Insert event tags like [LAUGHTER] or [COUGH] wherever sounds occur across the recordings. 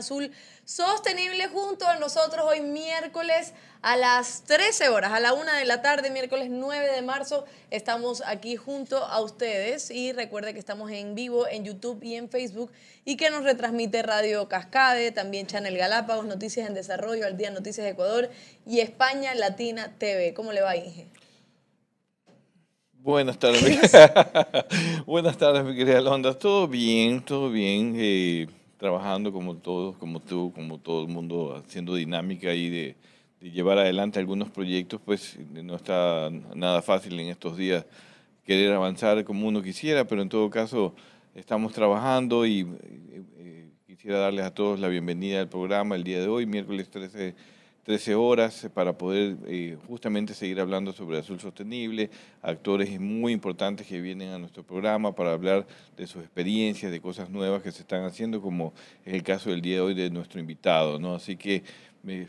Azul Sostenible junto a nosotros hoy miércoles a las 13 horas, a la 1 de la tarde, miércoles 9 de marzo. Estamos aquí junto a ustedes y recuerde que estamos en vivo en YouTube y en Facebook y que nos retransmite Radio Cascade, también Channel Galápagos, Noticias en Desarrollo, Al Día Noticias de Ecuador y España Latina TV. ¿Cómo le va, Inge? Buenas tardes. [LAUGHS] [LAUGHS] Buenas tardes, mi querida Londa. Todo bien, todo bien. eh, trabajando como todos, como tú, como todo el mundo, haciendo dinámica y de, llevar adelante algunos proyectos, pues no está nada fácil en estos días querer avanzar como uno quisiera, pero en todo caso estamos trabajando y eh, eh, quisiera darles a todos la bienvenida al programa el día de hoy, miércoles 13 13 horas para poder eh, justamente seguir hablando sobre azul sostenible, actores muy importantes que vienen a nuestro programa para hablar de sus experiencias, de cosas nuevas que se están haciendo, como es el caso del día de hoy de nuestro invitado, ¿no? Así que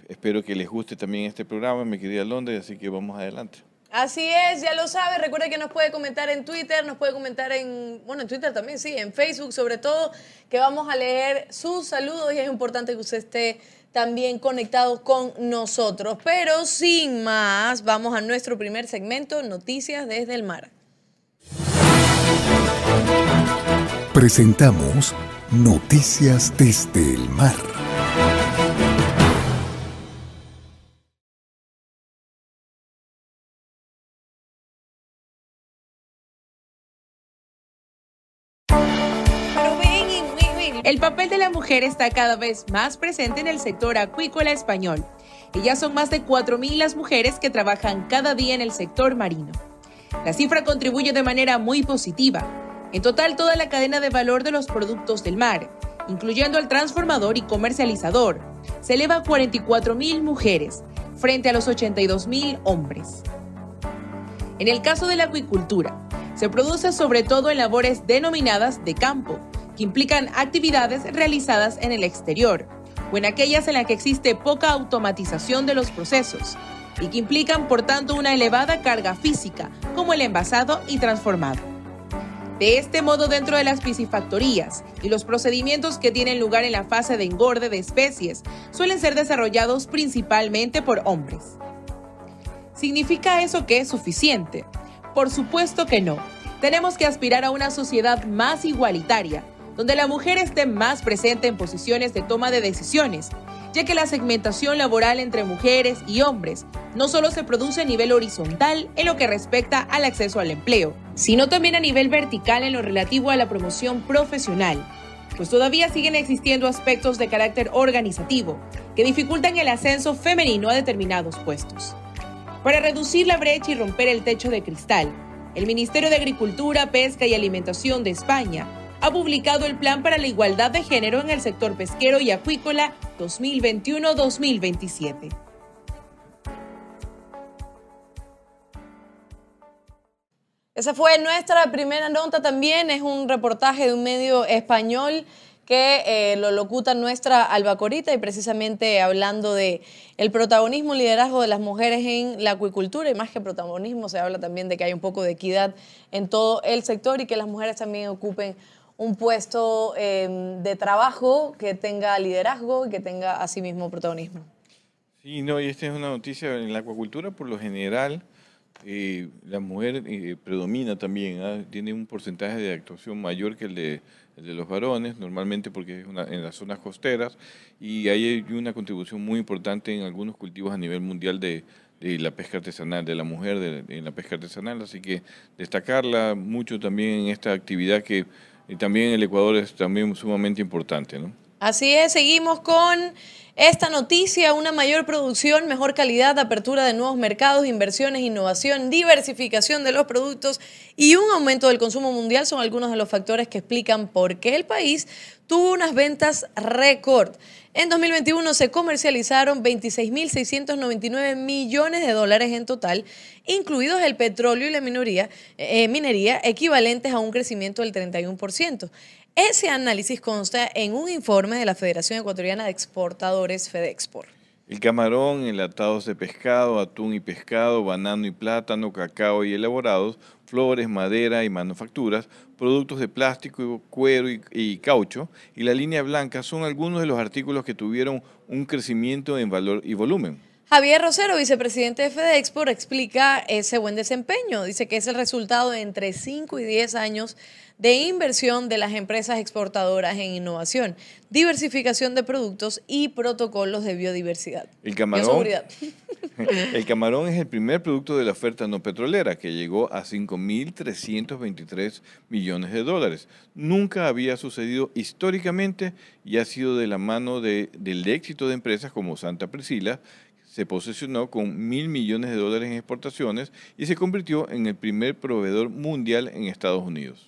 espero que les guste también este programa, mi querida Londres, así que vamos adelante. Así es, ya lo sabe. Recuerde que nos puede comentar en Twitter, nos puede comentar en, bueno, en Twitter también, sí, en Facebook sobre todo, que vamos a leer sus saludos y es importante que usted esté también conectado con nosotros. Pero sin más, vamos a nuestro primer segmento, Noticias desde el Mar. Presentamos Noticias desde el Mar. Papel de la mujer está cada vez más presente en el sector acuícola español. Y ya son más de 4.000 las mujeres que trabajan cada día en el sector marino. La cifra contribuye de manera muy positiva. En total, toda la cadena de valor de los productos del mar, incluyendo el transformador y comercializador, se eleva a 44.000 mujeres frente a los 82.000 hombres. En el caso de la acuicultura, se produce sobre todo en labores denominadas de campo, implican actividades realizadas en el exterior o en aquellas en las que existe poca automatización de los procesos y que implican por tanto una elevada carga física, como el envasado y transformado. De este modo, dentro de las piscifactorías y los procedimientos que tienen lugar en la fase de engorde de especies suelen ser desarrollados principalmente por hombres. ¿Significa eso que es suficiente? Por supuesto que no. Tenemos que aspirar a una sociedad más igualitaria, donde la mujer esté más presente en posiciones de toma de decisiones, ya que la segmentación laboral entre mujeres y hombres no solo se produce a nivel horizontal en lo que respecta al acceso al empleo, sino también a nivel vertical en lo relativo a la promoción profesional, pues todavía siguen existiendo aspectos de carácter organizativo que dificultan el ascenso femenino a determinados puestos. Para reducir la brecha y romper el techo de cristal, el Ministerio de Agricultura, Pesca y Alimentación de España ha publicado el Plan para la Igualdad de Género en el sector pesquero y acuícola 2021-2027. Esa fue nuestra primera nota también, es un reportaje de un medio español que eh, lo locuta nuestra Albacorita y precisamente hablando de el protagonismo liderazgo de las mujeres en la acuicultura y más que protagonismo se habla también de que hay un poco de equidad en todo el sector y que las mujeres también ocupen un puesto eh, de trabajo que tenga liderazgo y que tenga asimismo protagonismo. Sí, no, y esta es una noticia en la acuacultura, por lo general, eh, la mujer eh, predomina también, ¿ah? tiene un porcentaje de actuación mayor que el de, el de los varones, normalmente porque es una- en las zonas costeras, y hay una contribución muy importante en algunos cultivos a nivel mundial de, de la pesca artesanal, de la mujer de- en la pesca artesanal, así que destacarla mucho también en esta actividad que y también el Ecuador es también sumamente importante, ¿no? Así es, seguimos con esta noticia, una mayor producción, mejor calidad, apertura de nuevos mercados, inversiones, innovación, diversificación de los productos y un aumento del consumo mundial son algunos de los factores que explican por qué el país tuvo unas ventas récord. En 2021 se comercializaron 26.699 millones de dólares en total, incluidos el petróleo y la minoría, eh, minería, equivalentes a un crecimiento del 31%. Ese análisis consta en un informe de la Federación Ecuatoriana de Exportadores FedExport. El camarón, enlatados de pescado, atún y pescado, banano y plátano, cacao y elaborados, flores, madera y manufacturas, productos de plástico, cuero y, y, caucho, y la línea blanca son algunos de los artículos que tuvieron un crecimiento en valor y volumen. Javier Rosero, vicepresidente de FedExport, explica ese buen desempeño. Dice que es el resultado de entre 5 y 10 años de inversión de las empresas exportadoras en innovación, diversificación de productos y protocolos de biodiversidad. El camarón, [LAUGHS] el camarón es el primer producto de la oferta no petrolera que llegó a 5.323 millones de dólares. Nunca había sucedido históricamente y ha sido de la mano de, del éxito de empresas como Santa Priscila, se posicionó con mil millones de dólares en exportaciones y se convirtió en el primer proveedor mundial en Estados Unidos.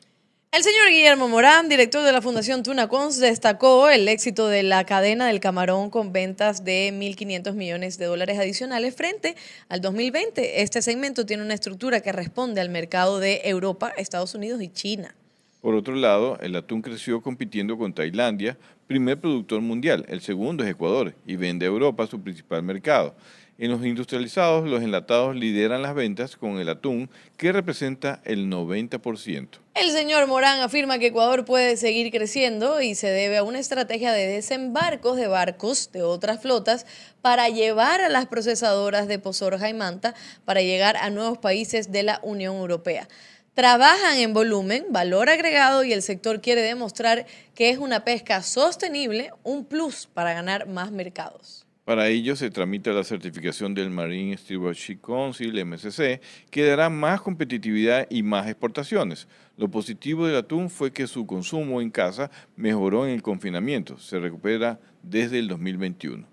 El señor Guillermo Morán, director de la Fundación Tunacons, destacó el éxito de la cadena del camarón con ventas de 1.500 millones de dólares adicionales frente al 2020. Este segmento tiene una estructura que responde al mercado de Europa, Estados Unidos y China. Por otro lado, el atún creció compitiendo con Tailandia, primer productor mundial. El segundo es Ecuador y vende a Europa su principal mercado. En los industrializados, los enlatados lideran las ventas con el atún, que representa el 90%. El señor Morán afirma que Ecuador puede seguir creciendo y se debe a una estrategia de desembarcos de barcos de otras flotas para llevar a las procesadoras de Pozorja y Manta para llegar a nuevos países de la Unión Europea. Trabajan en volumen, valor agregado y el sector quiere demostrar que es una pesca sostenible, un plus para ganar más mercados. Para ello se tramita la certificación del Marine Stewardship Council, MSC, que dará más competitividad y más exportaciones. Lo positivo del atún fue que su consumo en casa mejoró en el confinamiento, se recupera desde el 2021.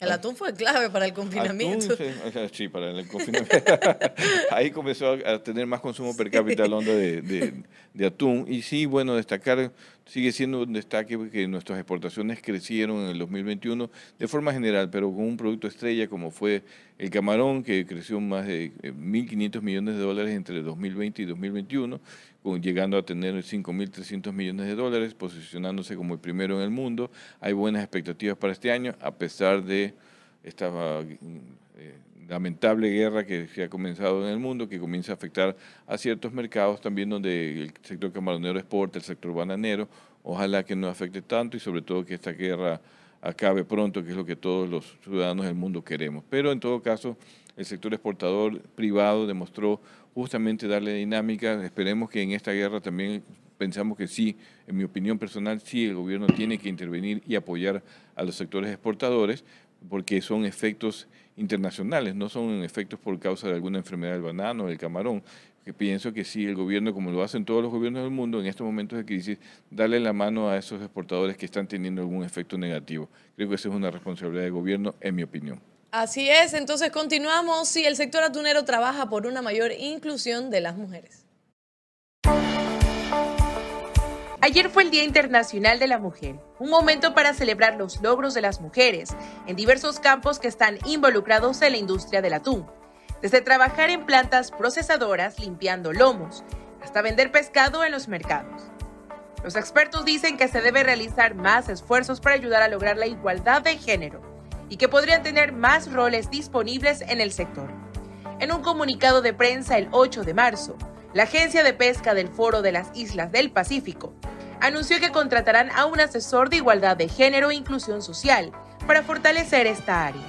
El atún fue clave para el confinamiento. sí, para el confinamiento. [LAUGHS] Ahí comenzó a tener más consumo per cápita la onda de, de, atún. Y sí, bueno, destacar, sigue siendo un destaque que nuestras exportaciones crecieron en el 2021 de forma general, pero con un producto estrella como fue el camarón, que creció más de 1.500 eh, millones de dólares entre 2020 y 2021 llegando a tener 5.300 millones de dólares, posicionándose como el primero en el mundo. Hay buenas expectativas para este año, a pesar de esta eh, lamentable guerra que se ha comenzado en el mundo, que comienza a afectar a ciertos mercados también donde el sector camaronero exporta, el sector bananero. Ojalá que no afecte tanto y sobre todo que esta guerra acabe pronto, que es lo que todos los ciudadanos del mundo queremos. Pero en todo caso, el sector exportador privado demostró justamente darle dinámica. Esperemos que en esta guerra también pensamos que sí, en mi opinión personal, sí el gobierno tiene que intervenir y apoyar a los sectores exportadores porque son efectos internacionales, no son efectos por causa de alguna enfermedad del banano o del camarón. Que pienso que sí, el gobierno, como lo hacen todos los gobiernos del mundo en estos momentos de crisis, darle la mano a esos exportadores que están teniendo algún efecto negativo. Creo que esa es una responsabilidad del gobierno, en mi opinión. Así es, entonces continuamos. Si el sector atunero trabaja por una mayor inclusión de las mujeres. Ayer fue el Día Internacional de la Mujer, un momento para celebrar los logros de las mujeres en diversos campos que están involucrados en la industria del atún, desde trabajar en plantas procesadoras limpiando lomos hasta vender pescado en los mercados. Los expertos dicen que se debe realizar más esfuerzos para ayudar a lograr la igualdad de género y que podrían tener más roles disponibles en el sector. En un comunicado de prensa el 8 de marzo, la Agencia de Pesca del Foro de las Islas del Pacífico anunció que contratarán a un asesor de igualdad de género e inclusión social para fortalecer esta área.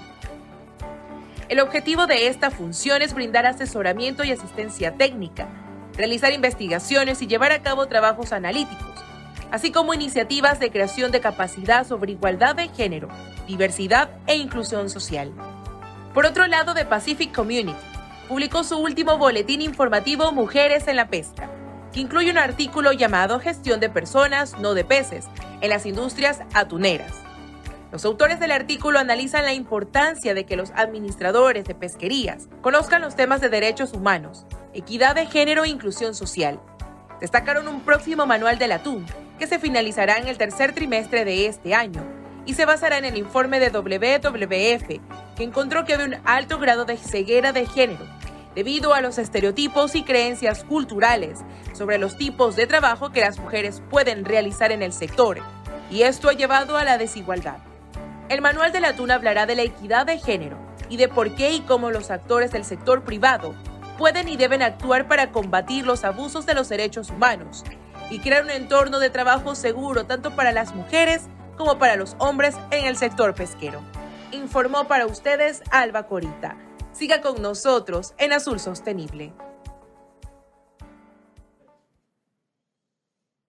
El objetivo de esta función es brindar asesoramiento y asistencia técnica, realizar investigaciones y llevar a cabo trabajos analíticos, así como iniciativas de creación de capacidad sobre igualdad de género, diversidad e inclusión social. Por otro lado, The Pacific Community publicó su último boletín informativo Mujeres en la Pesca, que incluye un artículo llamado Gestión de personas, no de peces, en las industrias atuneras. Los autores del artículo analizan la importancia de que los administradores de pesquerías conozcan los temas de derechos humanos, equidad de género e inclusión social. Destacaron un próximo manual del atún, que se finalizará en el tercer trimestre de este año y se basará en el informe de WWF, que encontró que había un alto grado de ceguera de género debido a los estereotipos y creencias culturales sobre los tipos de trabajo que las mujeres pueden realizar en el sector, y esto ha llevado a la desigualdad. El manual del atún hablará de la equidad de género y de por qué y cómo los actores del sector privado pueden y deben actuar para combatir los abusos de los derechos humanos y crear un entorno de trabajo seguro tanto para las mujeres como para los hombres en el sector pesquero. Informó para ustedes Alba Corita. Siga con nosotros en Azul Sostenible.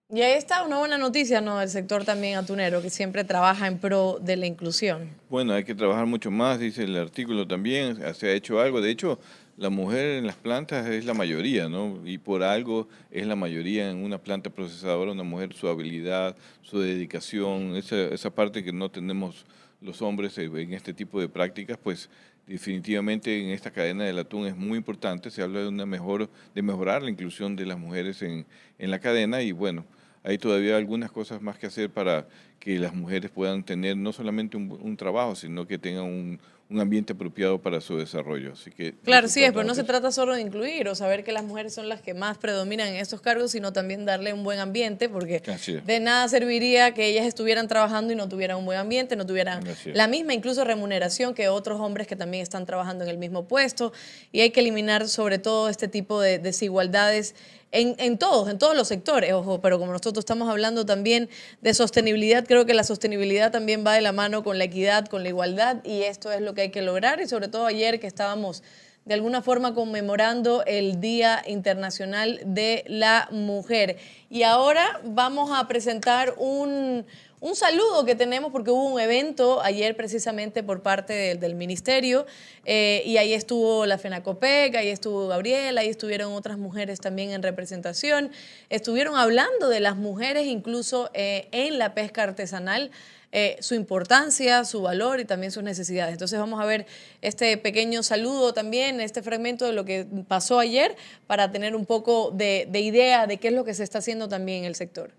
Y ahí está una buena noticia, ¿no? Del sector también atunero, que siempre trabaja en pro de la inclusión. Bueno, hay que trabajar mucho más, dice el artículo también, se ha hecho algo. De hecho, la mujer en las plantas es la mayoría, ¿no? Y por algo es la mayoría en una planta procesadora, una mujer, su habilidad, su dedicación, esa, esa parte que no tenemos los hombres en este tipo de prácticas, pues definitivamente en esta cadena del atún es muy importante. Se habla de una mejor, de mejorar la inclusión de las mujeres en, en la cadena y bueno, hay todavía algunas cosas más que hacer para que las mujeres puedan tener no solamente un, trabajo, sino que tengan un, ambiente apropiado para su desarrollo. Así que claro, sí es, pero no se trata solo de incluir o saber que las mujeres son las que más predominan en estos cargos, sino también darle un buen ambiente, porque de nada serviría que ellas estuvieran trabajando y no tuvieran un buen ambiente, no tuvieran la misma incluso remuneración que otros hombres que también están trabajando en el mismo puesto. Y hay que eliminar sobre todo este tipo de desigualdades en, en, todos, en todos los sectores, ojo, pero como nosotros estamos hablando también de sostenibilidad, creo que la sostenibilidad también va de la mano con la equidad, con la igualdad, y esto es lo que hay que lograr, y sobre todo ayer que estábamos de alguna forma conmemorando el Día Internacional de la Mujer. Y ahora vamos a presentar un, un saludo que tenemos porque hubo un evento ayer precisamente por parte del ministerio eh, y ahí estuvo la FENACOPEC, ahí estuvo Gabriela, ahí estuvieron otras mujeres también en representación, estuvieron hablando de las mujeres incluso eh, en la pesca artesanal. Eh, su importancia, su valor y también sus necesidades. Entonces vamos a ver este pequeño saludo también, este fragmento de lo que pasó ayer para tener un poco de idea de qué es lo que se está haciendo también en el sector.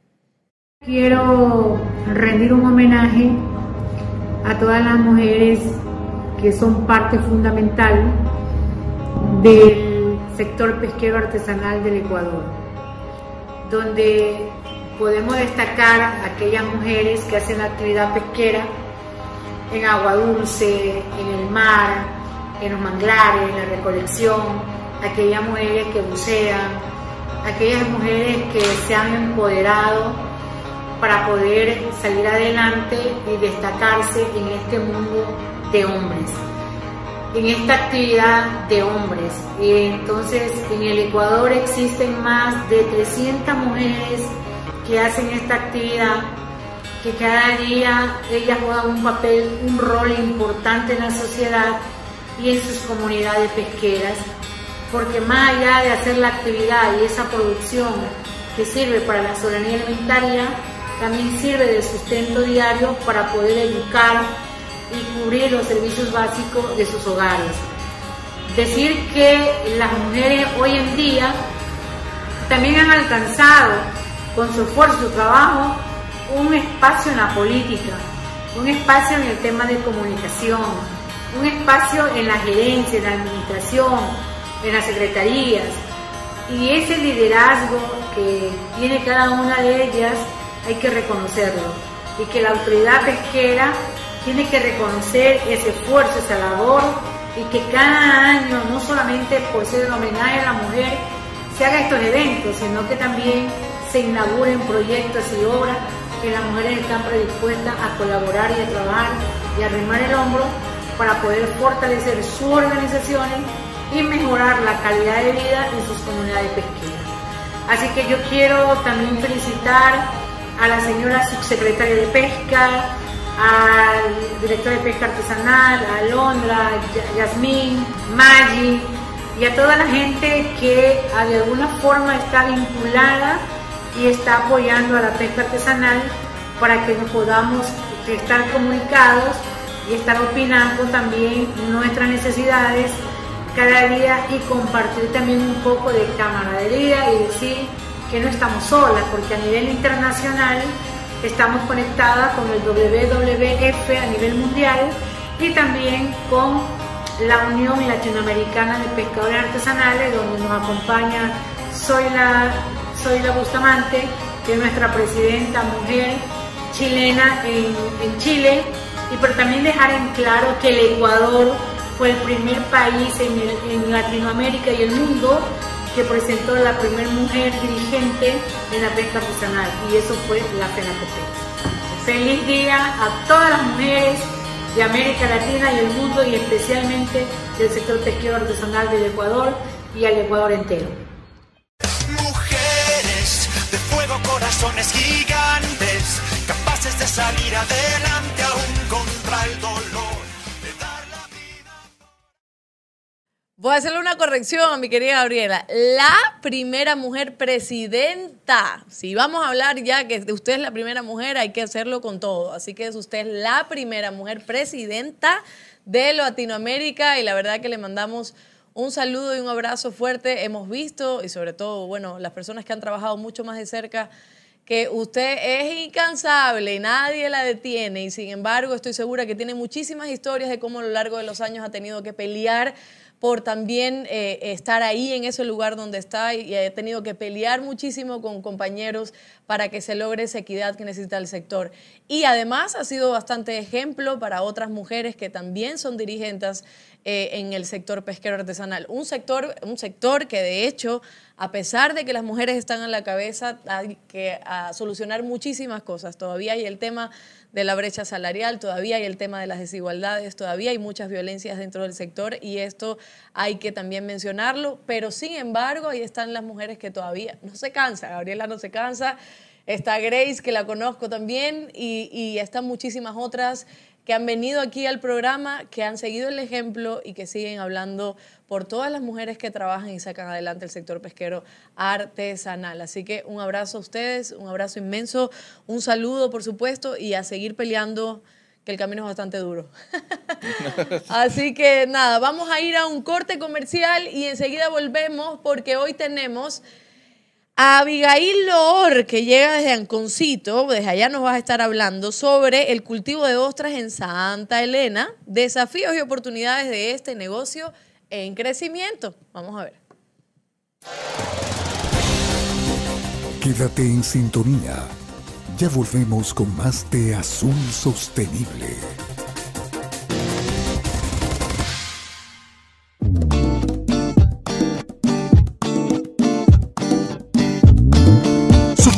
Quiero rendir un homenaje a todas las mujeres que son parte fundamental del sector pesquero artesanal del Ecuador, donde podemos destacar aquellas mujeres que hacen la actividad pesquera en agua dulce, en el mar, en los manglares, en la recolección, aquellas mujeres que bucean, aquellas mujeres que se han empoderado para poder salir adelante y destacarse en este mundo de hombres, en esta actividad de hombres. Entonces, en el Ecuador existen más de 300 mujeres que hacen esta actividad, que cada día ellas juegan un papel, un rol importante en la sociedad y en sus comunidades pesqueras, porque más allá de hacer la actividad y esa producción que sirve para la soberanía alimentaria, también sirve de sustento diario para poder educar y cubrir los servicios básicos de sus hogares. Decir que las mujeres hoy en día también han alcanzado con su esfuerzo, su trabajo, un espacio en la política, un espacio en el tema de comunicación, un espacio en la gerencia, en la administración, en las secretarías. Y ese liderazgo que tiene cada una de ellas hay que reconocerlo y que la autoridad pesquera tiene que reconocer ese esfuerzo, esa labor y que cada año, no solamente por ser el homenaje a la mujer, se haga estos eventos, sino que también se inauguren proyectos y obras que las mujeres están predispuestas a colaborar y a trabajar y a arrimar el hombro para poder fortalecer sus organizaciones y mejorar la calidad de vida en sus comunidades pesqueras. Así que yo quiero también felicitar a la señora subsecretaria de Pesca, al director de Pesca Artesanal, a Alondra, Yasmín, Maggi, y a toda la gente que de alguna forma está vinculada y está apoyando a la pesca artesanal para que nos podamos estar comunicados y estar opinando también nuestras necesidades cada día y compartir también un poco de camaradería y decir que no estamos solas, porque a nivel internacional estamos conectadas con el WWF a nivel mundial y también con la Unión Latinoamericana de Pescadores Artesanales, donde nos acompaña Zoila, Zoila Bustamante, que es nuestra presidenta mujer chilena en, en Chile, y pero también dejar en claro que el Ecuador fue el primer país en, en Latinoamérica y el mundo que presentó la primera mujer dirigente en la pesca artesanal y eso fue la FENACOPEX. Feliz día a todas las mujeres de América Latina y el mundo y especialmente del sector pesquero artesanal del Ecuador y al Ecuador entero. Mujeres de fuego, corazones gigantes, capaces de salir adelante aún contra el dolor. Voy a hacerle una corrección, mi querida Gabriela. La primera mujer presidenta. Si vamos a hablar ya que usted es la primera mujer, hay que hacerlo con todo. Así que es usted la primera mujer presidenta de Latinoamérica y la verdad que le mandamos un saludo y un abrazo fuerte. Hemos visto y sobre todo, bueno, las personas que han trabajado mucho más de cerca que usted es incansable, nadie la detiene y sin embargo estoy segura que tiene muchísimas historias de cómo a lo largo de los años ha tenido que pelear por también eh, estar ahí en ese lugar donde está y he tenido que pelear muchísimo con compañeros para que se logre esa equidad que necesita el sector. Y además ha sido bastante ejemplo para otras mujeres que también son dirigentes eh, en el sector pesquero artesanal. Un sector, un sector que de hecho, a pesar de que las mujeres están a la cabeza, hay que solucionar muchísimas cosas. Todavía hay el tema de la brecha salarial, todavía hay el tema de las desigualdades, todavía hay muchas violencias dentro del sector y esto hay que también mencionarlo, pero sin embargo ahí están las mujeres que todavía no se cansa, Gabriela no se cansa, está Grace que la conozco también y, y están muchísimas otras que han venido aquí al programa, que han seguido el ejemplo y que siguen hablando por todas las mujeres que trabajan y sacan adelante el sector pesquero artesanal. Así que un abrazo a ustedes, un abrazo inmenso, un saludo por supuesto y a seguir peleando que el camino es bastante duro. [LAUGHS] Así que nada, vamos a ir a un corte comercial y enseguida volvemos porque hoy tenemos Abigail Loor, que llega desde Anconcito, desde allá nos vas a estar hablando sobre el cultivo de ostras en Santa Elena, desafíos y oportunidades de este negocio en crecimiento. Vamos a ver. Quédate en sintonía. Ya volvemos con más de Azul Sostenible.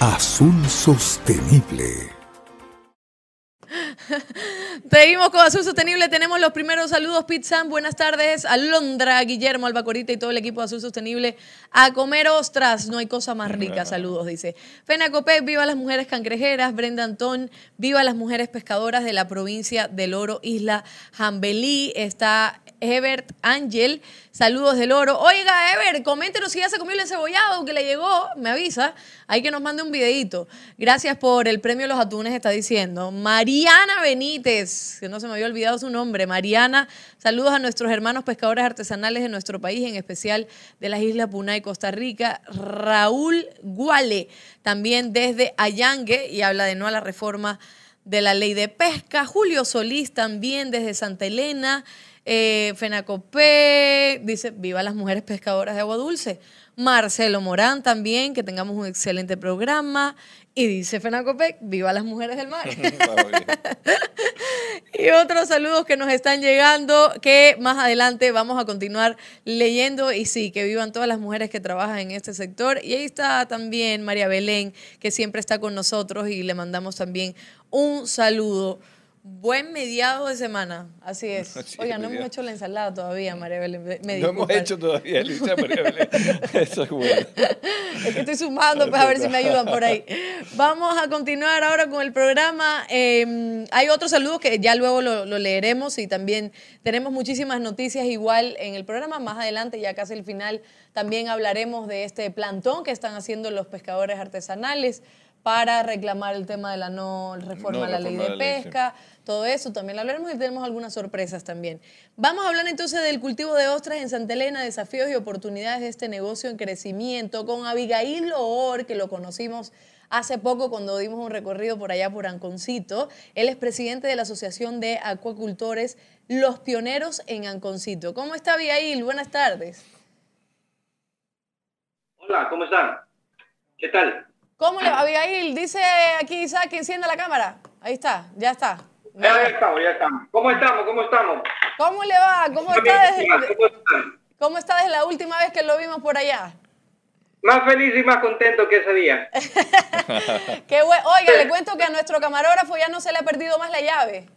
Azul Sostenible. [LAUGHS] Seguimos con Azul Sostenible. Tenemos los primeros saludos, Pizzan. Buenas tardes. Alondra, Guillermo, Albacorita y todo el equipo de Azul Sostenible. A comer ostras. No hay cosa más rica. Saludos, dice. Fena Copé, viva las mujeres cangrejeras. Brenda Antón, viva las mujeres pescadoras de la provincia del Oro, Isla Jambelí. Está Ebert Ángel. Saludos del oro. Oiga, Ever, coméntenos si ya se comió el encebollado que le llegó. Me avisa. Hay que nos mande un videito. Gracias por el premio Los Atunes, está diciendo. Mariana Benítez, que no se me había olvidado su nombre. Mariana, saludos a nuestros hermanos pescadores artesanales de nuestro país, en especial de las Islas Puna y Costa Rica. Raúl Guale, también desde Allangue, y habla de no a la reforma de la ley de pesca. Julio Solís, también desde Santa Elena. Eh, Fenacopé dice, viva las mujeres pescadoras de agua dulce. Marcelo Morán también, que tengamos un excelente programa. Y dice Fenacopec, viva las mujeres del mar. [LAUGHS] [LAUGHS] y otros saludos que nos están llegando, que más adelante vamos a continuar leyendo. Y sí, que vivan todas las mujeres que trabajan en este sector. Y ahí está también María Belén, que siempre está con nosotros y le mandamos también un saludo. Buen mediado de semana, así [LAUGHS] es. Sí, Oiga, no hemos hecho la ensalada todavía, María Belén. me- No hemos hecho todavía, Alicia María Belén. [LAUGHS] Eso es bueno. Es que estoy sumando, pues a ver si me ayudan por ahí. Vamos a continuar ahora con el programa. Eh, hay otros saludos que ya luego lo, lo leeremos y también tenemos muchísimas noticias igual en el programa. Más adelante, ya casi el final, también hablaremos de este plantón que están haciendo los pescadores artesanales para reclamar el tema de la no reforma No a la ley reforma de de la ley, sí. pesca, todo eso también lo hablaremos y tenemos algunas sorpresas también. Vamos a hablar entonces del cultivo de ostras en Santa Elena, desafíos y oportunidades de este negocio en crecimiento con Abigail Loor, que lo conocimos hace poco cuando dimos un recorrido por allá por Anconcito. Él es presidente de la Asociación de Acuacultores Los Pioneros en Anconcito. ¿Cómo está Abigail? Buenas tardes. Hola, ¿cómo están? ¿Qué tal? ¿Cómo le va, Abigail? Dice aquí Isaac que encienda la cámara. Ahí está, ya está. Ya, ya estamos, ya estamos. ¿Cómo estamos? ¿Cómo estamos? ¿Cómo le va? ¿Cómo está desde, ¿Cómo está desde la última vez que lo vimos por allá? Más feliz y más contento que ese día. [LAUGHS] Qué buen- Oiga, le cuento que a nuestro camarógrafo ya no se le ha perdido más la llave.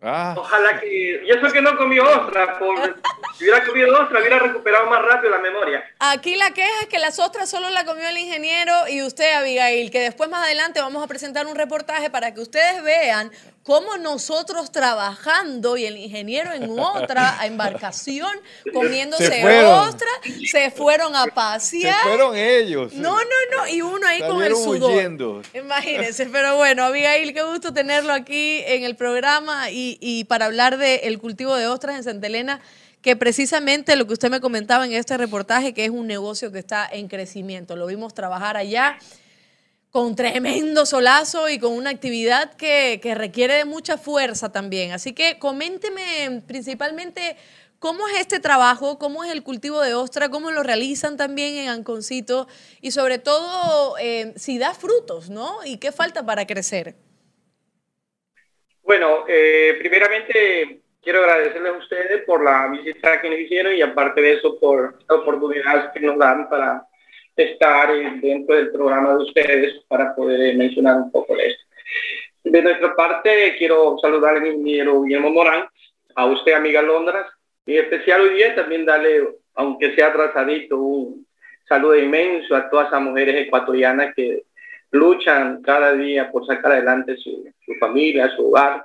Ah, Ojalá que... Y eso que no comió ostra. Por... Si hubiera comido ostra, hubiera recuperado más rápido la memoria. Aquí la queja es que las ostras solo la comió el ingeniero y usted, Abigail, que después más adelante vamos a presentar un reportaje para que ustedes vean cómo nosotros trabajando y el ingeniero en otra [LAUGHS] embarcación comiéndose Se ostras, se fueron a se pasear. fueron ellos. No, no, no, y uno ahí con el sudor. huyendo. Imagínense, pero bueno, Abigail, qué gusto tenerlo aquí en el programa y, y para hablar del cultivo de ostras en Santa Elena, que precisamente lo que usted me comentaba en este reportaje, que es un negocio que está en crecimiento. Lo vimos trabajar allá con tremendo solazo y con una actividad que, que requiere de mucha fuerza también. Así que coménteme principalmente cómo es este trabajo, cómo es el cultivo de ostra, cómo lo realizan también en Anconcito y sobre todo eh, si da frutos, ¿no? Y qué falta para crecer. Bueno, eh, primeramente quiero agradecerles a ustedes por la visita que nos hicieron y aparte de eso por la oportunidad que nos dan para estar dentro del programa de ustedes para poder eh, mencionar un poco de esto. De nuestra parte, quiero saludar al ingeniero Guillermo Morán, a usted, amiga Londras, y especial hoy día también darle, aunque sea atrasadito, un saludo inmenso a todas esas mujeres ecuatorianas que luchan cada día por sacar adelante su, familia, su hogar,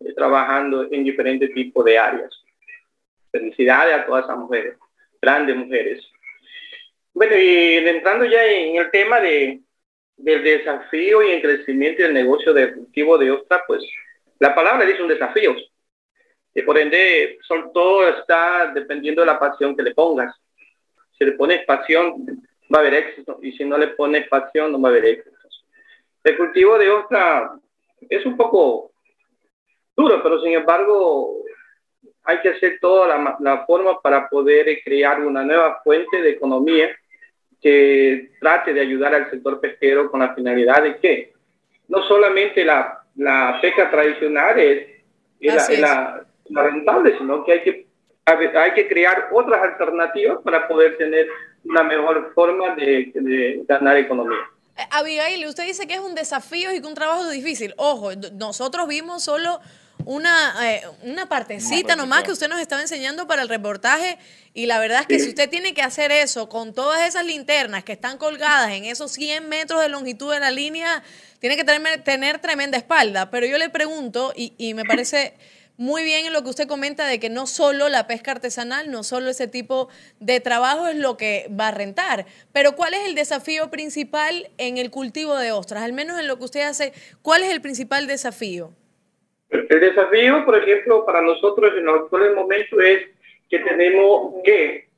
eh, trabajando en diferentes tipos de áreas. Felicidades a todas esas mujeres, grandes mujeres. Bueno, y entrando ya en el tema de, del desafío y el crecimiento del negocio de cultivo de ostra, pues la palabra dice un desafío. Y por ende, son, todo está dependiendo de la pasión que le pongas. Si le pones pasión, va a haber éxito. Y si no le pones pasión, no va a haber éxito. El cultivo de ostra es un poco duro, pero sin embargo hay que hacer toda la, la forma para poder eh, crear una nueva fuente de economía que trate de ayudar al sector pesquero con la finalidad de que no solamente la, la pesca tradicional es, es la, es rentable, sino que hay que, hay que crear otras alternativas para poder tener una mejor forma de, de ganar economía. Abigail, usted dice que es un desafío y que un trabajo difícil. Ojo, nosotros vimos solo una, eh, una partecita nomás que usted nos estaba enseñando para el reportaje y la verdad es que si usted tiene que hacer eso con todas esas linternas que están colgadas en esos 100 metros de longitud de la línea, tiene que tener, tener tremenda espalda. Pero yo le pregunto, y, y me parece muy bien en lo que usted comenta de que no solo la pesca artesanal, no solo ese tipo de trabajo es lo que va a rentar, pero ¿cuál es el desafío principal en el cultivo de ostras? Al menos en lo que usted hace, ¿cuál es el principal desafío? El desafío, por ejemplo, para nosotros en los actuales momentos es que tenemos que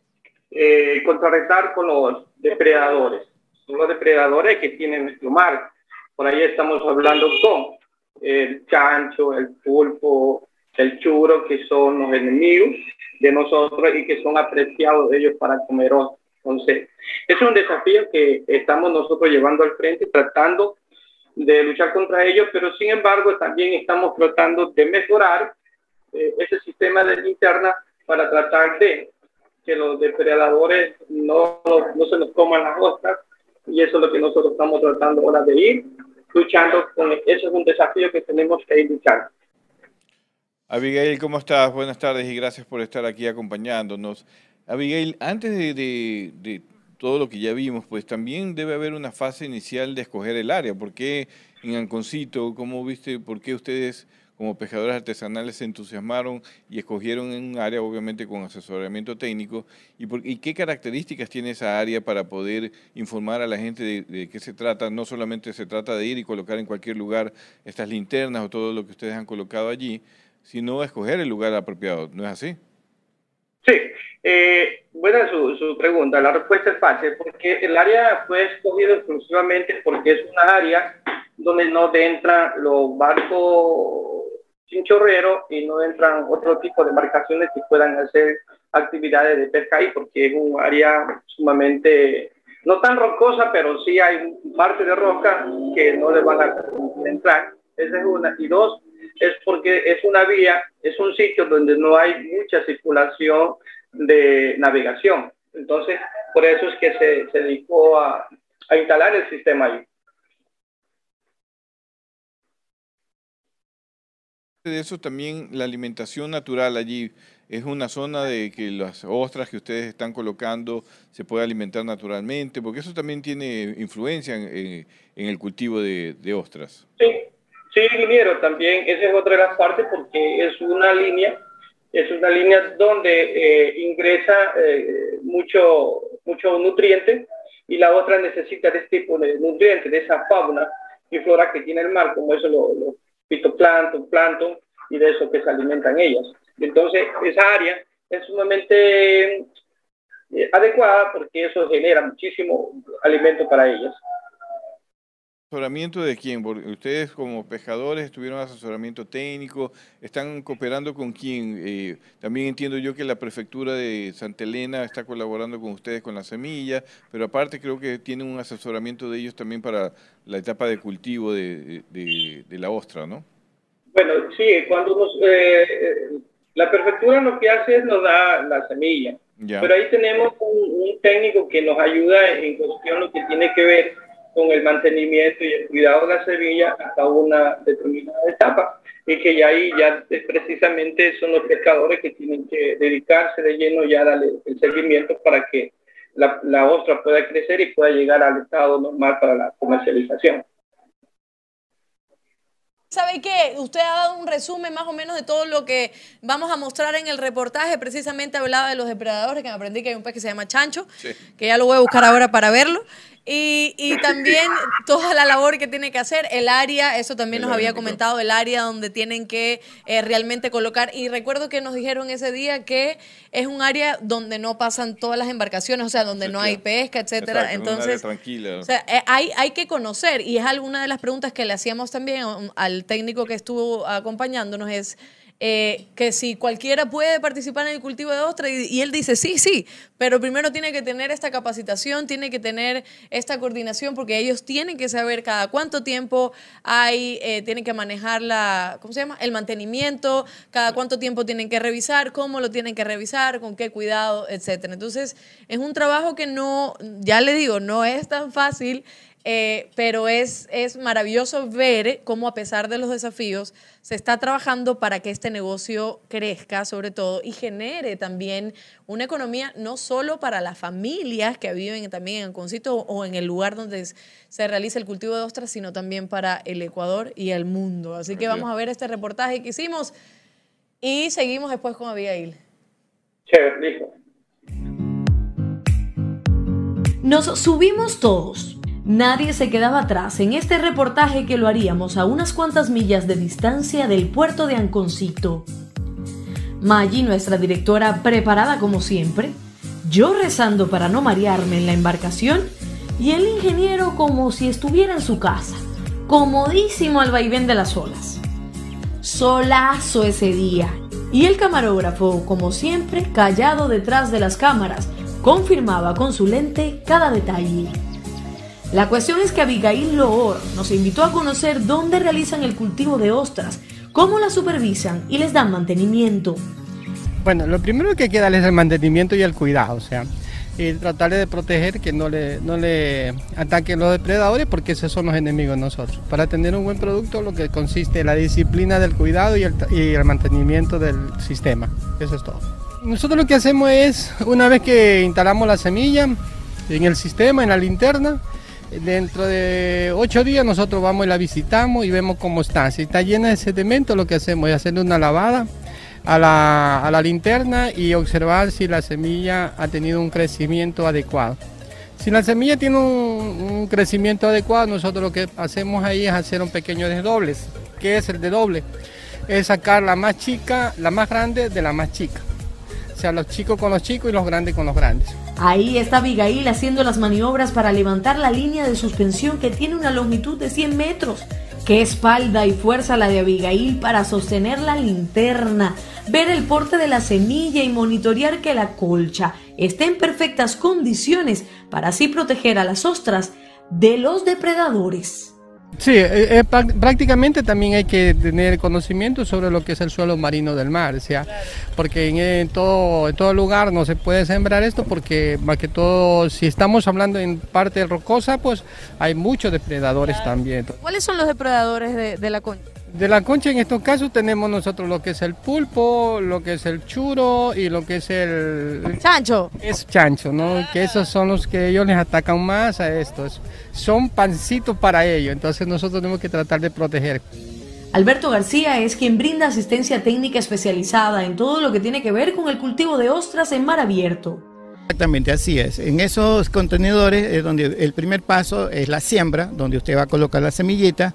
eh, contrarrestar con los depredadores. Son los depredadores que tienen nuestro mar. Por ahí estamos hablando con el chancho, el pulpo, el churro, que son los enemigos de nosotros y que son apreciados ellos para comer ostras. Entonces, es un desafío que estamos nosotros llevando al frente, tratando de luchar contra ellos, pero sin embargo también estamos tratando de mejorar eh, ese sistema de linterna para tratar de que los depredadores no, no se nos coman las ostras y eso es lo que nosotros estamos tratando ahora de ir luchando con eso es un desafío que tenemos que ir luchando. Abigail, ¿cómo estás? Buenas tardes y gracias por estar aquí acompañándonos. Abigail, antes de, todo lo que ya vimos, pues también debe haber una fase inicial de escoger el área. ¿Por qué en Anconcito? ¿Cómo viste? ¿Por qué ustedes como pescadores artesanales se entusiasmaron y escogieron un área obviamente con asesoramiento técnico? ¿Y, por, qué características tiene esa área para poder informar a la gente de, de, qué se trata? No solamente se trata de ir y colocar en cualquier lugar estas linternas o todo lo que ustedes han colocado allí, sino escoger el lugar apropiado. ¿No es así? Sí, eh, buena su, su, pregunta. La respuesta es fácil, porque el área fue escogido exclusivamente porque es una área donde no entran los barcos chinchorreros y no entran otro tipo de embarcaciones que puedan hacer actividades de pesca ahí, porque es un área sumamente, no tan rocosa, pero sí hay parte de roca que no le van a entrar. Esa es una. Y dos, es porque es una vía, es un sitio donde no hay mucha circulación de navegación. Entonces, por eso es que se, se dedicó a, a instalar el sistema ahí. de eso también la alimentación natural allí es una zona de que las ostras que ustedes están colocando se puede alimentar naturalmente, porque eso también tiene influencia en, en el cultivo de, de, ostras. Sí, Sí, ingeniero, también esa es otra de las partes porque es una línea, es una línea donde eh, ingresa eh, mucho, mucho nutriente y la otra necesita de este tipo de nutrientes, de esa fauna y flora que tiene el mar, como eso los lo fitoplancton, plancton y de eso que se alimentan ellas. Entonces, esa área es sumamente eh, adecuada porque eso genera muchísimo alimento para ellas. ¿Asesoramiento de quién? Porque ustedes como pescadores tuvieron asesoramiento técnico, ¿están cooperando con quién? Eh, también entiendo yo que la prefectura de Santa Elena está colaborando con ustedes con la semilla, pero aparte creo que tienen un asesoramiento de ellos también para la etapa de cultivo de, de, de la ostra, ¿no? Bueno, sí, cuando nos, eh, la prefectura lo que hace es nos da la semilla, ya. pero ahí tenemos un, un técnico que nos ayuda en cuestión lo que tiene que ver con el mantenimiento y el cuidado de la semilla hasta una determinada etapa y que ya ahí ya precisamente son los pescadores que tienen que dedicarse de lleno ya a darle el seguimiento para que la, la ostra pueda crecer y pueda llegar al estado normal para la comercialización. ¿Sabe qué? Usted ha dado un resumen más o menos de todo lo que vamos a mostrar en el reportaje. Precisamente hablaba de los depredadores, que me aprendí que hay un pez que se llama chancho, sí. que ya lo voy a buscar ahora para verlo. Y, y, también toda la labor que tiene que hacer, el área, eso también nos había comentado, el área donde tienen que eh, realmente colocar. Y recuerdo que nos dijeron ese día que es un área donde no pasan todas las embarcaciones, o sea, donde no hay pesca, etcétera. Exacto, Entonces, tranquila. O sea, eh, hay, hay que conocer, y es alguna de las preguntas que le hacíamos también al técnico que estuvo acompañándonos, es eh, que si cualquiera puede participar en el cultivo de ostra y, él dice sí, sí, pero primero tiene que tener esta capacitación, tiene que tener esta coordinación porque ellos tienen que saber cada cuánto tiempo hay, eh, tienen que manejar la, ¿cómo se llama? El mantenimiento, cada cuánto tiempo tienen que revisar, cómo lo tienen que revisar, con qué cuidado, etcétera. Entonces, es un trabajo que no, ya le digo, no es tan fácil. Eh, pero es, es maravilloso ver cómo a pesar de los desafíos se está trabajando para que este negocio crezca sobre todo y genere también una economía no solo para las familias que viven también en Concito o en el lugar donde se realiza el cultivo de ostras, sino también para el Ecuador y el mundo. Así que vamos a ver este reportaje que hicimos y seguimos después con Abigail. Chévere, Nos subimos todos Nadie se quedaba atrás en este reportaje que lo haríamos a unas cuantas millas de distancia del puerto de Anconcito. Maggie, nuestra directora, preparada como siempre, yo rezando para no marearme en la embarcación y el ingeniero como si estuviera en su casa, comodísimo al vaivén de las olas. solazo ese día. Y el camarógrafo, como siempre, callado detrás de las cámaras, confirmaba con su lente cada detalle. La cuestión es que Abigail Loor nos invitó a conocer dónde realizan el cultivo de ostras, cómo las supervisan y les dan mantenimiento. Bueno, lo primero que hay que darles es el mantenimiento y el cuidado, o sea, y tratar de proteger que no le, no le ataquen los depredadores porque esos son los enemigos de nosotros. Para tener un buen producto lo que consiste en la disciplina del cuidado y el, y el mantenimiento del sistema. Eso es todo. Nosotros lo que hacemos es, una vez que instalamos la semilla en el sistema, en la linterna, Dentro de ocho días nosotros vamos y la visitamos y vemos cómo está. Si está llena de sedimento, lo que hacemos es hacerle una lavada a la, a la linterna y observar si la semilla ha tenido un crecimiento adecuado. Si la semilla tiene un, un, crecimiento adecuado, nosotros lo que hacemos ahí es hacer un pequeño desdoble. ¿Qué es el desdoble? Es sacar la más chica, la más grande de la más chica. O sea, los chicos con los chicos y los grandes con los grandes. Ahí está Abigail haciendo las maniobras para levantar la línea de suspensión que tiene una longitud de 100 metros. Qué espalda y fuerza la de Abigail para sostener la linterna, ver el porte de la semilla y monitorear que la colcha esté en perfectas condiciones para así proteger a las ostras de los depredadores. Sí, eh, eh, prácticamente también hay que tener conocimiento sobre lo que es el suelo marino del mar, o sea, porque en, en, todo, en todo lugar no se puede sembrar esto porque más que todo, si estamos hablando en parte rocosa, pues hay muchos depredadores también. ¿Cuáles son los depredadores de, de la concha? De la concha en estos casos tenemos nosotros lo que es el pulpo, lo que es el churo y lo que es el... Chancho. Es chancho, ¿no? Que esos son los que ellos les atacan más a estos. Son pancitos para ellos, entonces nosotros tenemos que tratar de proteger. Alberto García es quien brinda asistencia técnica especializada en todo lo que tiene que ver con el cultivo de ostras en mar abierto. Exactamente, así es. En esos contenedores es donde el primer paso es la siembra, donde usted va a colocar la semillita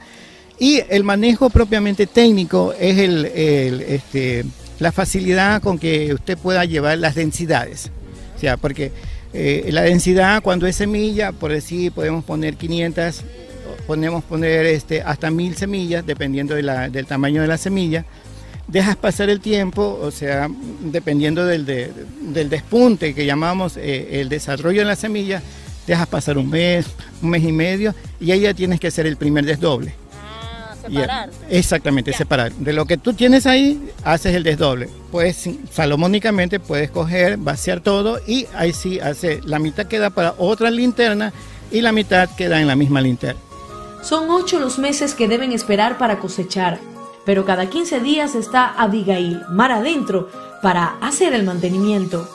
y el manejo propiamente técnico es el, este, la facilidad con que usted pueda llevar las densidades. O sea, porque eh, la densidad cuando es semilla, por decir, podemos poner 500, podemos poner este, hasta 1000 semillas, dependiendo del tamaño de la semilla. Dejas pasar el tiempo, o sea, dependiendo del, de, del despunte que llamamos eh, el desarrollo de la semilla, dejas pasar un mes, un mes y medio, y ahí ya tienes que hacer el primer desdoble. Separar. Yeah. Exactamente, yeah. separar. De lo que tú tienes ahí, haces el desdoble. Pues salomónicamente puedes coger, vaciar todo y ahí sí hace, la mitad queda para otra linterna y la mitad queda en la misma linterna. Son ocho los meses que deben esperar para cosechar, pero cada 15 días está Abigail, mar adentro, para hacer el mantenimiento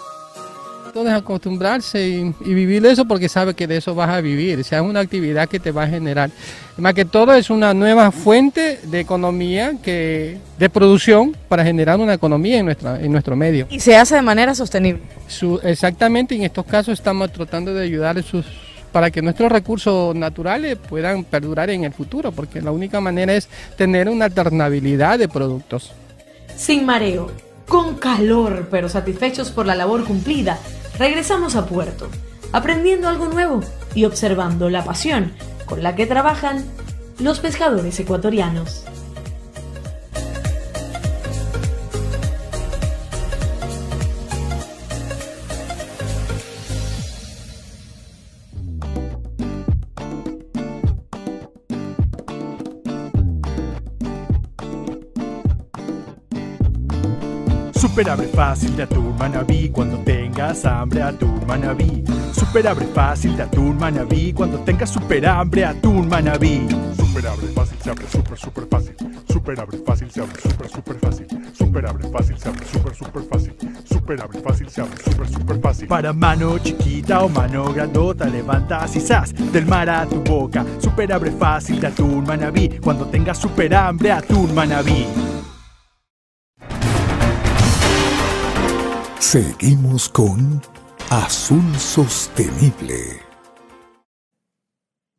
es acostumbrarse y, y, vivir eso porque sabe que de eso vas a vivir, o sea, es una actividad que te va a generar. Más que todo es una nueva fuente de economía, que, de producción para generar una economía en, nuestra, en nuestro medio. Y se hace de manera sostenible. Su, exactamente, en estos casos estamos tratando de ayudar sus, para que nuestros recursos naturales puedan perdurar en el futuro, porque la única manera es tener una alternabilidad de productos. Sin mareo, con calor, pero satisfechos por la labor cumplida, regresamos a puerto, aprendiendo algo nuevo y observando la pasión con la que trabajan los pescadores ecuatorianos. Super abre fácil de atún manabí cuando tengas hambre atún manabí. Super abre fácil de atún manabí cuando tengas super hambre atún manabí. Super abre fácil se abre super super fácil. Super abre fácil se abre super super fácil. Super abre fácil se abre super super fácil. Super abre fácil se abre super super fácil. Para mano chiquita o mano grandota levantas y zas del mar a tu boca. Super abre fácil de atún manabí cuando tengas super hambre atún manabí. Seguimos con Azul Sostenible.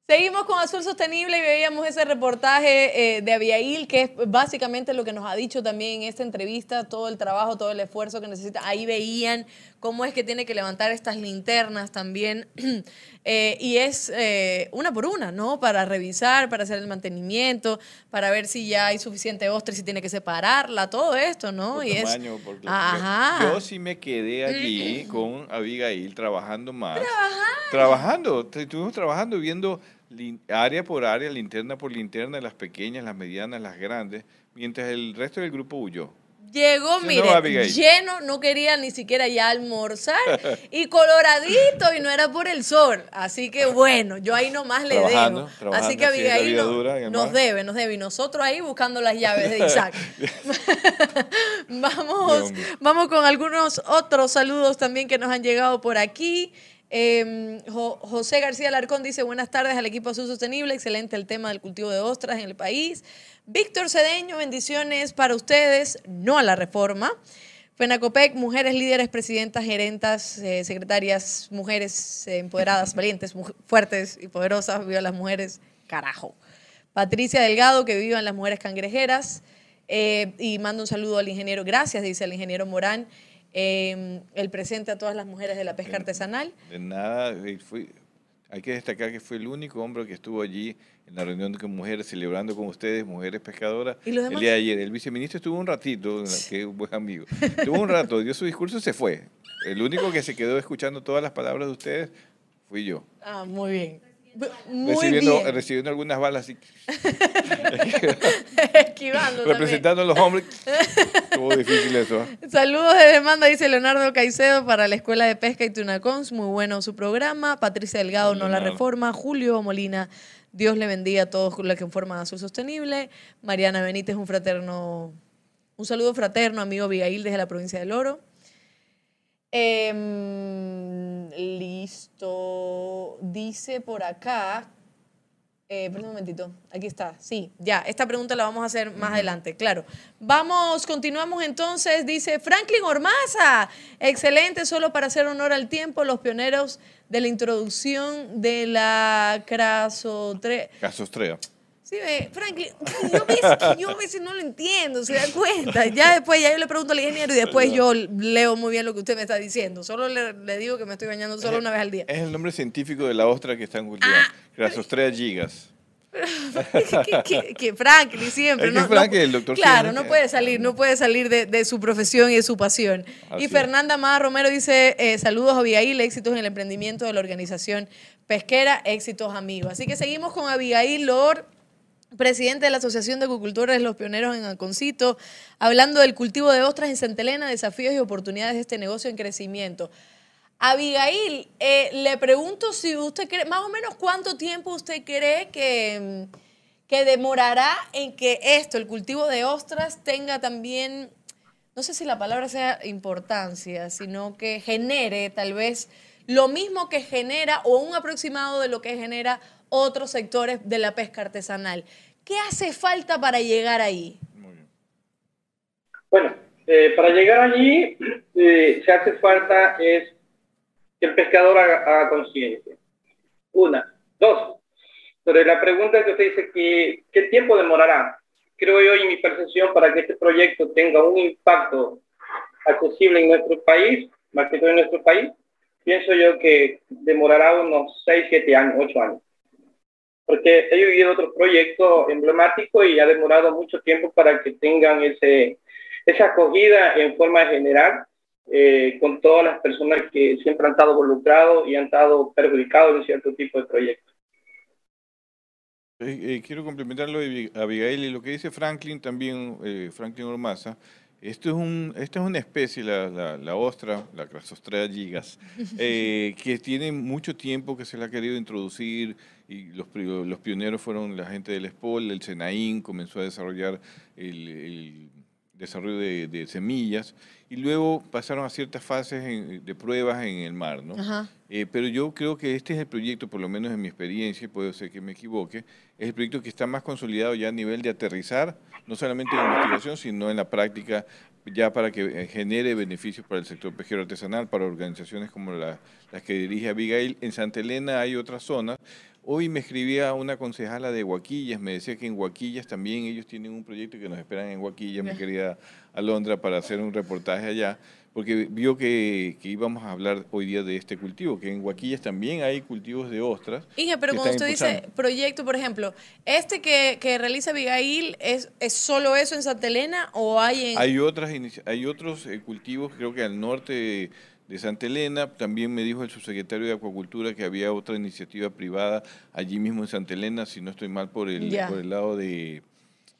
Seguimos con Azul Sostenible y veíamos ese reportaje eh, de Abigail, que es básicamente lo que nos ha dicho también en esta entrevista, todo el trabajo, todo el esfuerzo que necesita. Ahí veían cómo es que tiene que levantar estas linternas también. [CLEARS THROAT] Eh, y es eh, una por una, ¿no? Para revisar, para hacer el mantenimiento, para ver si ya hay suficiente ostra, si tiene que separarla, todo esto, ¿no? Por y tamaño, es... por- Ajá. Yo sí me quedé allí con Abigail trabajando más. Trabajando. Trabajando. Estuvimos trabajando viendo área por área, linterna por linterna, las pequeñas, las medianas, las grandes, mientras el resto del grupo huyó. Llegó, no, mire, lleno, no quería ni siquiera ya almorzar [LAUGHS] y coloradito y no era por el sol. Así que bueno, yo ahí nomás le dejo. Así que Abigail no- nos debe, nos debe. Y nosotros ahí buscando las llaves de Isaac. [LAUGHS] [LAUGHS] vamos, vamos con algunos otros saludos también que nos han llegado por aquí. Eh, Jo- José García Larcón dice buenas tardes al equipo Azul Sostenible, excelente el tema del cultivo de ostras en el país. Víctor Cedeño, bendiciones para ustedes, no a la reforma. FENACOPEC, mujeres líderes, presidentas, gerentas, eh, secretarias, mujeres eh, empoderadas, [LAUGHS] valientes, fuertes y poderosas, viva las mujeres, carajo. Patricia Delgado, que vivan las mujeres cangrejeras. eh, y mando un saludo al ingeniero, gracias, dice el ingeniero Morán, eh, el presente a todas las mujeres de la pesca artesanal. De nada, eh, hay que destacar que fue el único hombre que estuvo allí en la reunión con mujeres, celebrando con ustedes, mujeres pescadoras. ¿Y los El día de ayer, el viceministro estuvo un ratito, que es un buen amigo. Estuvo un rato, dio su discurso y se fue. El único que se quedó escuchando todas las palabras de ustedes fui yo. Ah, muy bien. Muy recibiendo, bien. recibiendo algunas balas así, Esquivando representando a los hombres. Estuvo difícil eso. ¿eh? Saludos de demanda, dice Leonardo Caicedo para la Escuela de Pesca y Tunacons. Muy bueno su programa. Patricia Delgado, no la reforma. Julio Molina, Dios le bendiga a todos los que conforman Azul Sostenible. Mariana Benítez, un fraterno, un saludo fraterno, amigo Abigail desde la provincia del Oro. Em, listo. Dice por acá. Eh, perdón un momentito. Aquí está. Sí, ya. Esta pregunta la vamos a hacer más adelante, claro. Vamos, continuamos entonces. Dice Franklin Ormaza. Excelente, solo para hacer honor al tiempo, los pioneros de la introducción de la crasotre. Casostrea. Sí, ve, Franklin, yo, a que yo a veces no lo entiendo, se da cuenta. Ya después, ya yo le pregunto al ingeniero y después yo leo muy bien lo que usted me está diciendo. Solo le, le digo que me estoy bañando solo una vez al día. Es el nombre científico de la ostra que están cultivando. Ah, Casostrea gigas. [LAUGHS] que, que- que Franklin siempre. Es que no, Franklin, no- el doctor Claro, no puede salir, no puede salir de, de su profesión y de su pasión. Así y. Fernanda Amada Romero dice, eh, saludos a Abigail, éxitos en el emprendimiento de la organización pesquera, éxitos amigos. Así que seguimos con Abigail Lor, presidente de la Asociación de Acuicultores Los Pioneros en Alconcito, hablando del cultivo de ostras en Santa Elena, desafíos y oportunidades de este negocio en crecimiento. Abigail, eh, le pregunto si usted cree, más o menos cuánto tiempo usted cree que, mm, que demorará en que esto, el cultivo de ostras, tenga también, no sé si la palabra sea importancia, sino que genere tal vez lo mismo que genera o un aproximado de lo que genera otros sectores de la pesca artesanal. ¿Qué hace falta para llegar ahí? Bueno, eh, para llegar allí, eh, se hace falta es que el pescador haga, haga conciencia. Una. Dos. Sobre la pregunta que usted dice, que, ¿qué tiempo demorará? Creo yo, y mi percepción, para que este proyecto tenga un impacto accesible en nuestro país, más que todo en nuestro país, pienso yo que demorará unos 6, 7 años, 8 años. Porque he vivido otros proyectos emblemáticos y ha demorado mucho tiempo para que tengan ese, esa acogida en forma general eh, con todas las personas que siempre han estado involucrados y han estado perjudicados en cierto tipo de proyectos. Eh, eh, quiero complementarlo Abi- Abigail y lo que dice Franklin también, eh, Franklin Ormaza. Esto es un, esta es una especie, la, la, la ostra, la Crasostrea gigas, [LAUGHS] eh, que tiene mucho tiempo que se la ha querido introducir y los, los pioneros fueron la gente del SPOL, el SENAIN comenzó a desarrollar el, el desarrollo de, de semillas y luego pasaron a ciertas fases en- de pruebas en el mar, ¿no? Eh, pero yo creo que este es el proyecto, por lo menos en mi experiencia, y puede ser que me equivoque, es el proyecto que está más consolidado ya a nivel de aterrizar, no solamente en investigación, sino en la práctica, ya para que eh, genere beneficios para el sector pesquero artesanal, para organizaciones como la- las que dirige Abigail. En Santa Elena hay otras zonas. Hoy me escribía una concejala de Huaquillas, me decía que en Huaquillas también ellos tienen un proyecto que nos esperan en Huaquillas, mi querida Alondra, para hacer un reportaje allá, porque vio que, que íbamos a hablar hoy día de este cultivo, que en Huaquillas también hay cultivos de ostras. Inge, pero cuando usted dice proyecto, por ejemplo, ¿este que, que realiza Abigail es, es solo eso en Santa Elena o hay en... Hay, otras, hay otros eh, cultivos, creo que al norte de, Santa Elena, también me dijo el subsecretario de Acuacultura que había otra iniciativa privada allí mismo en Santa Elena, si no estoy mal, por el, por el lado de,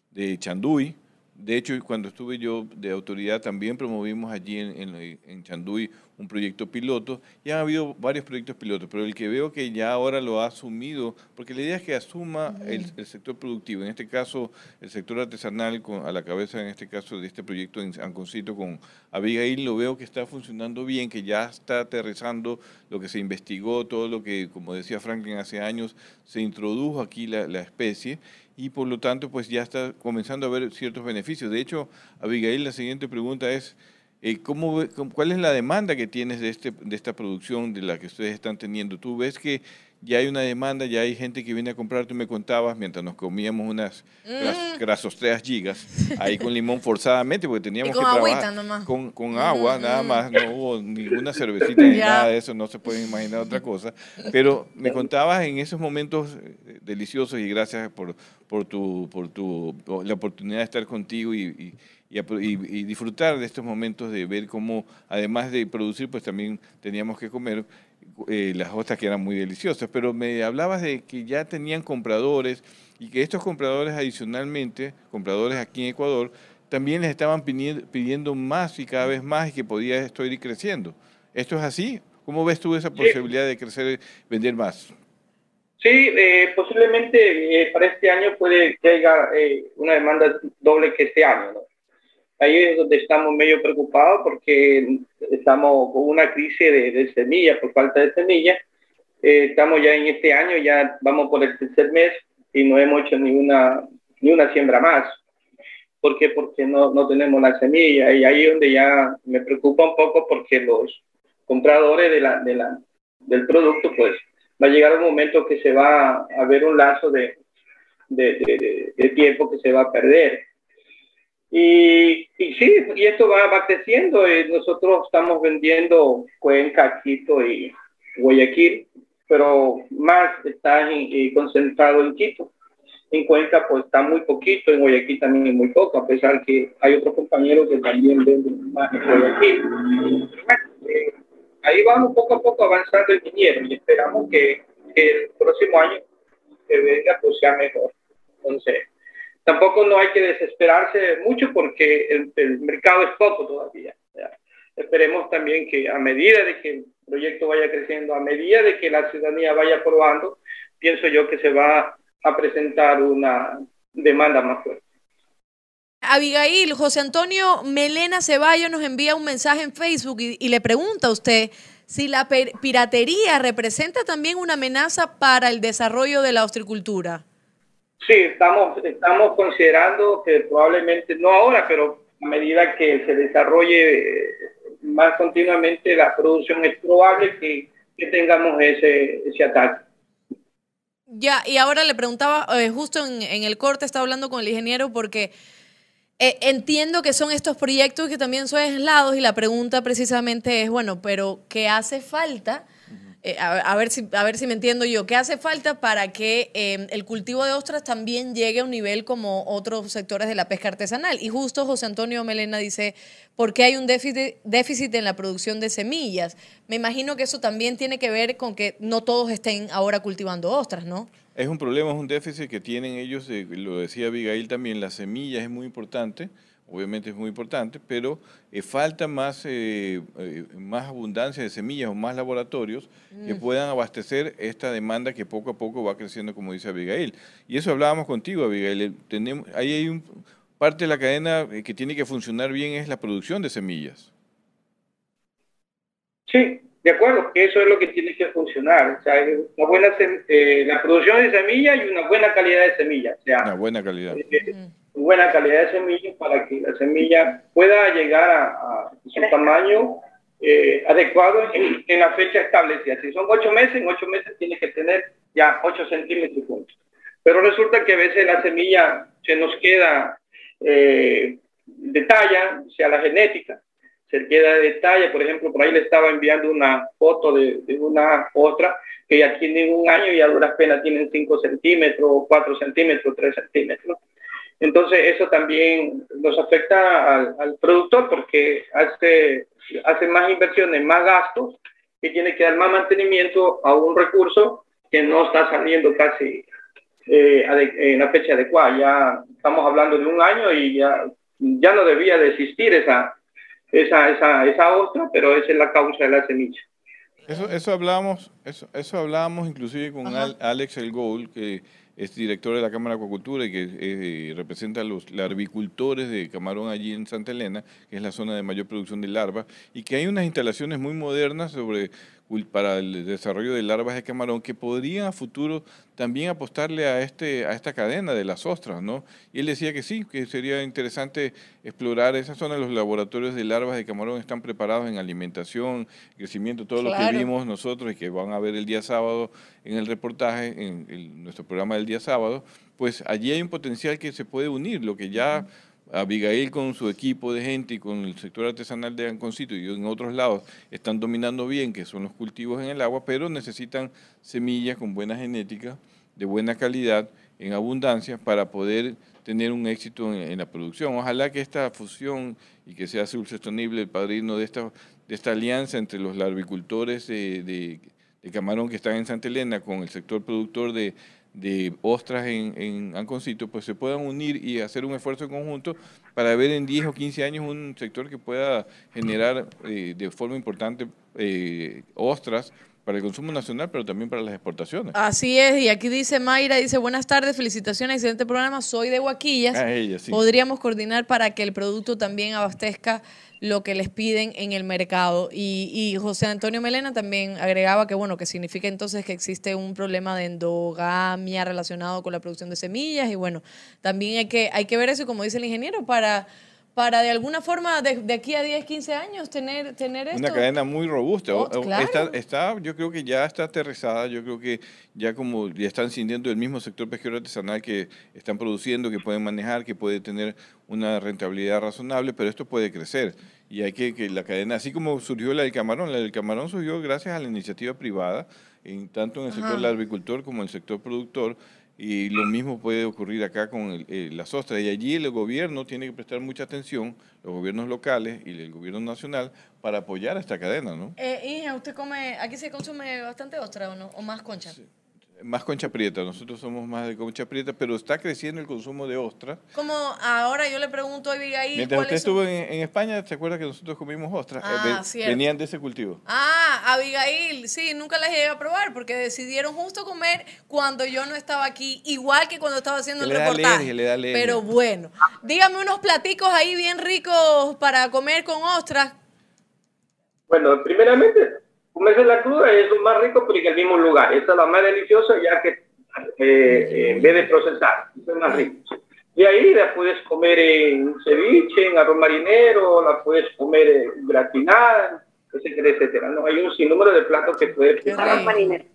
de Chanduy. De hecho, cuando estuve yo de autoridad, también promovimos allí en, en, en Chanduy un proyecto piloto. Y han habido varios proyectos pilotos, pero el que veo que ya ahora lo ha asumido, porque la idea es que asuma el, el sector productivo, en este caso el sector artesanal con, a la cabeza, en este caso de este proyecto en Anconcito con Abigail, lo veo que está funcionando bien, que ya está aterrizando lo que se investigó, todo lo que, como decía Franklin hace años, se introdujo aquí la, la especie y por lo tanto pues ya está comenzando a haber ciertos beneficios. De hecho, Abigail, la siguiente pregunta es, eh, ¿cómo, ve- cómo- ¿cuál es la demanda que tienes de, este, de esta producción de la que ustedes están teniendo? ¿Tú ves que ya hay una demanda, ya hay gente que viene a comprar? Tú me contabas mientras nos comíamos unas Mm. grasosteas gigas [LAUGHS] ahí con limón forzadamente porque teníamos con que trabajar nomás. con, con agua nada más, no hubo ninguna cervecita [LAUGHS] ni Ya. nada de eso, no se pueden imaginar otra cosa. Pero me contabas en esos momentos eh, deliciosos y gracias por, por, tu, por tu, la oportunidad de estar contigo y, y- y y- y disfrutar de estos momentos de ver cómo, además de producir, pues también teníamos que comer eh, las ostras que eran muy deliciosas. Pero me hablabas de que ya tenían compradores y que estos compradores adicionalmente, compradores aquí en Ecuador, también les estaban pidiendo, pidiendo más y cada vez más y que podía esto ir creciendo. ¿Esto es así? ¿Cómo ves tú esa posibilidad de crecer, vender más? Sí, eh, posiblemente eh, para este año puede que haya eh, una demanda doble que este año. ¿no? Ahí es donde estamos medio preocupados porque estamos con una crisis de, de semillas, por falta de semillas. Eh, estamos ya en este año, ya vamos por el tercer mes y no hemos hecho ni una, ni una siembra más. ¿Por qué? Porque no, no tenemos la semilla y ahí es donde ya me preocupa un poco porque los compradores de la, de la, del producto pues va a llegar un momento que se va a ver un lazo de, de, de- tiempo que se va a perder. Y, y sí, y esto va, va creciendo. eh, nosotros estamos vendiendo Cuenca, Quito y Guayaquil, pero más está en- eh, concentrado en Quito. En Cuenca pues está muy poquito, en Guayaquil también muy poco, a pesar que hay otros compañeros que también venden más en Guayaquil. Eh, ahí vamos poco a poco avanzando el viñedo y esperamos que, que el próximo año que venga pues sea mejor. Entonces, tampoco no hay que desesperarse mucho porque el, mercado es poco todavía. Esperemos también que a medida de que el proyecto vaya creciendo, a medida de que la ciudadanía vaya probando, pienso yo que se va a presentar una demanda más fuerte. Abigail, José Antonio Melena Ceballos nos envía un mensaje en Facebook y, le pregunta a usted si la piratería representa también una amenaza para el desarrollo de la ostricultura. Sí, estamos, estamos considerando que probablemente, no ahora, pero a medida que se desarrolle eh, más continuamente la producción, es probable que, que tengamos ese, ese ataque. Ya, y ahora le preguntaba, eh, justo en, en el corte estaba hablando con el ingeniero porque eh, entiendo que son estos proyectos que también son aislados y la pregunta precisamente es, bueno, pero ¿qué hace falta? Eh, a, a ver si, a ver si me entiendo yo. ¿Qué hace falta para que eh, el cultivo de ostras también llegue a un nivel como otros sectores de la pesca artesanal? Y justo José Antonio Melena dice, ¿por qué hay un déficit, déficit en la producción de semillas? Me imagino que eso también tiene que ver con que no todos estén ahora cultivando ostras, ¿no? Es un problema, es un déficit que tienen ellos, eh, lo decía Abigail también, la semilla es muy importante, obviamente es muy importante, pero eh, falta más, eh, eh, más abundancia de semillas o más laboratorios que Mm. puedan abastecer esta demanda que poco a poco va creciendo, como dice Abigail. Y eso hablábamos contigo, Abigail. Tenemos, ahí hay un, parte de la cadena que tiene que funcionar bien es la producción de semillas. Sí, de acuerdo, que eso es lo que tiene que funcionar. O sea, una buena eh, la producción de semillas y una buena calidad de semillas. O sea, Una buena calidad. Buena calidad de semillas para que la semilla pueda llegar a, a su tamaño eh, adecuado en, en la fecha establecida. Si son ocho meses, en ocho meses tiene que tener ya 8 centímetros. Pero resulta que a veces la semilla se nos queda eh, de talla, sea, la genética, se queda de talla. Por ejemplo, por ahí le estaba enviando una foto de, de una otra que ya tienen un año y a duras penas tienen 5 centímetros, 4 centímetros, 3 centímetros. Entonces eso también nos afecta al, al, productor porque hace, hace más inversiones, más gastos y tiene que dar más mantenimiento a un recurso que no está saliendo casi eh, en la fecha adecuada. Ya estamos hablando de un año y ya, ya no debía de existir esa, esa, esa, esa ostra, pero esa es la causa de la semilla. Eso, eso hablábamos, eso, eso hablábamos inclusive con Al, Alex El Goul, que es director de la Cámara de Acuacultura y que eh, representa a los larvicultores de camarón allí en Santa Elena, que es la zona de mayor producción de larvas, y que hay unas instalaciones muy modernas sobre para el desarrollo de larvas de camarón que podrían a futuro también apostarle a este a esta cadena de las ostras, ¿no? Y él decía que sí, que sería interesante explorar esa zona. Los laboratorios de larvas de camarón están preparados en alimentación, crecimiento, todo lo que vimos nosotros y que van a ver el día sábado en el reportaje, en el, nuestro programa del día sábado, pues allí hay un potencial que se puede unir, lo que ya... Abigail con su equipo de gente y con el sector artesanal de Anconcito y en otros lados están dominando bien, que son los cultivos en el agua, pero necesitan semillas con buena genética, de buena calidad, en abundancia, para poder tener un éxito en, la producción. Ojalá que esta fusión y que sea Sostenible el padrino de esta, de esta alianza entre los larvicultores de, de, de camarón que están en Santa Elena con el sector productor de de ostras en, en Anconcito, pues se puedan unir y hacer un esfuerzo en conjunto para ver en 10 o 15 años un sector que pueda generar eh, de forma importante eh, ostras para el consumo nacional, pero también para las exportaciones. Así es, y aquí dice Mayra, dice, buenas tardes, felicitaciones, excelente programa, soy de Huaquillas. A ella, sí. Podríamos coordinar para que el producto también abastezca lo que les piden en el mercado. Y, y, José Antonio Melena también agregaba que, bueno, que significa entonces que existe un problema de endogamia relacionado con la producción de semillas y bueno, también hay que, hay que ver eso, como dice el ingeniero, para para de alguna forma de, de, aquí a 10, 15 años tener, tener esto. Una cadena muy robusta. Oh, claro. está, está, yo creo que ya está aterrizada, yo creo que ya como ya están sintiendo el mismo sector pesquero artesanal que están produciendo, que pueden manejar, que puede tener una rentabilidad razonable, pero esto puede crecer. Y hay que que la cadena, así como surgió la del camarón, la del camarón surgió gracias a la iniciativa privada, en, tanto en el sector del agricultor como en el sector productor, y lo mismo puede ocurrir acá con el, eh, las ostras. Y allí el gobierno tiene que prestar mucha atención, los gobiernos locales y el gobierno nacional, para apoyar a esta cadena, ¿no? Eh, hija, ¿usted come, aquí se consume bastante ostra o no? ¿O más concha? Sí. Más concha prieta, nosotros somos más de concha prieta, pero está creciendo el consumo de ostra. Como ahora yo le pregunto a Abigail. Mientras usted estuvo en, en, España, ¿se acuerda que nosotros comimos ostras? Ah, eh, venían de ese cultivo. Ah, Abigail, sí, nunca las llegué a probar porque decidieron justo comer cuando yo no estaba aquí, igual que cuando estaba haciendo el le reportaje. Alergia, le da alergia. Pero bueno, dígame unos platicos ahí bien ricos para comer con ostras. Bueno, primeramente comerse la cruda es lo más rico, pero en el mismo lugar. Esa es la más deliciosa, ya que eh, en vez de procesar, es más rico. Y ahí la puedes comer en ceviche, en arroz marinero, la puedes comer en gratinada, etcétera, etcétera. No, hay un sinnúmero de platos que puedes Arroz marinero.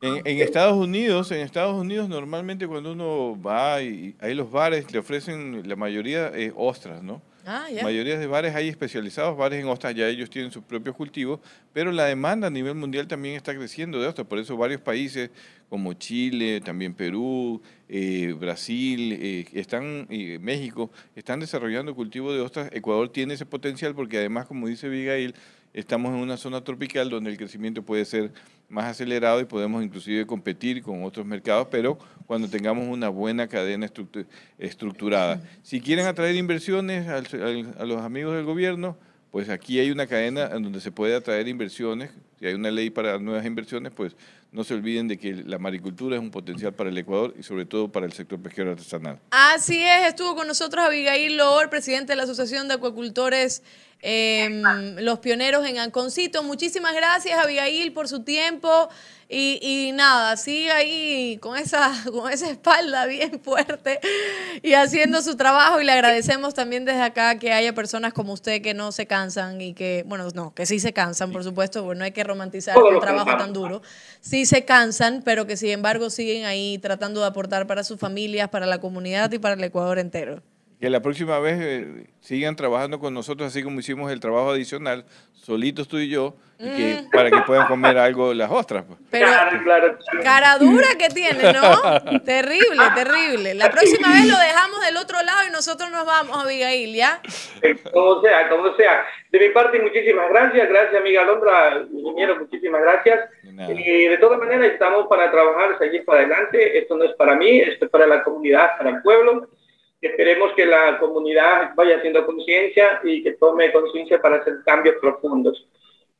En, en, Estados Unidos, en Estados Unidos normalmente cuando uno va y hay los bares le ofrecen la mayoría eh, ostras, ¿no? Ah, mayoría de bares hay especializados, bares en ostras, ya ellos tienen sus propios cultivos, pero la demanda a nivel mundial también está creciendo de ostras, por eso varios países como Chile, también Perú, eh, Brasil, eh, están, eh, México, están desarrollando cultivo de ostras. Ecuador tiene ese potencial porque además, como dice Abigail, estamos en una zona tropical donde el crecimiento puede ser más acelerado y podemos inclusive competir con otros mercados, pero cuando tengamos una buena cadena estructu- estructurada. Si quieren atraer inversiones a los amigos del gobierno, pues aquí hay una cadena en donde se puede atraer inversiones. Si hay una ley para nuevas inversiones, pues no se olviden de que la maricultura es un potencial para el Ecuador y sobre todo para el sector pesquero artesanal. Así es, estuvo con nosotros Abigail Loor, presidente de la Asociación de Acuacultores em, los pioneros en Anconcito. Muchísimas gracias, Abigail, por su tiempo. Y, y nada, sigue ahí con esa, [LAUGHS] con esa espalda bien fuerte y haciendo su trabajo. Y le agradecemos también desde acá que haya personas como usted que no se cansan y que, bueno, no, que sí se cansan, por supuesto, porque no hay que romantizar un trabajo tan duro. Sí se cansan, pero que sin embargo siguen ahí tratando de aportar para sus familias, para la comunidad y para el Ecuador entero. Que la próxima vez eh, sigan trabajando con nosotros, así como hicimos el trabajo adicional, solitos tú y yo, y que, para que puedan comer algo las ostras. pues. Pero Claro, claro. cara dura que tiene, ¿no? [LAUGHS] terrible, terrible. La próxima vez lo dejamos del otro lado y nosotros nos vamos, Abigail, ¿ya? Eh, Como sea, como sea. De mi parte, muchísimas gracias. Gracias, amiga Alondra, ingeniero, muchísimas gracias. Y de todas maneras, estamos para trabajar, seguir para adelante. Esto no es para mí, esto es para la comunidad, para el pueblo. Esperemos que la comunidad vaya haciendo conciencia y que tome conciencia para hacer cambios profundos.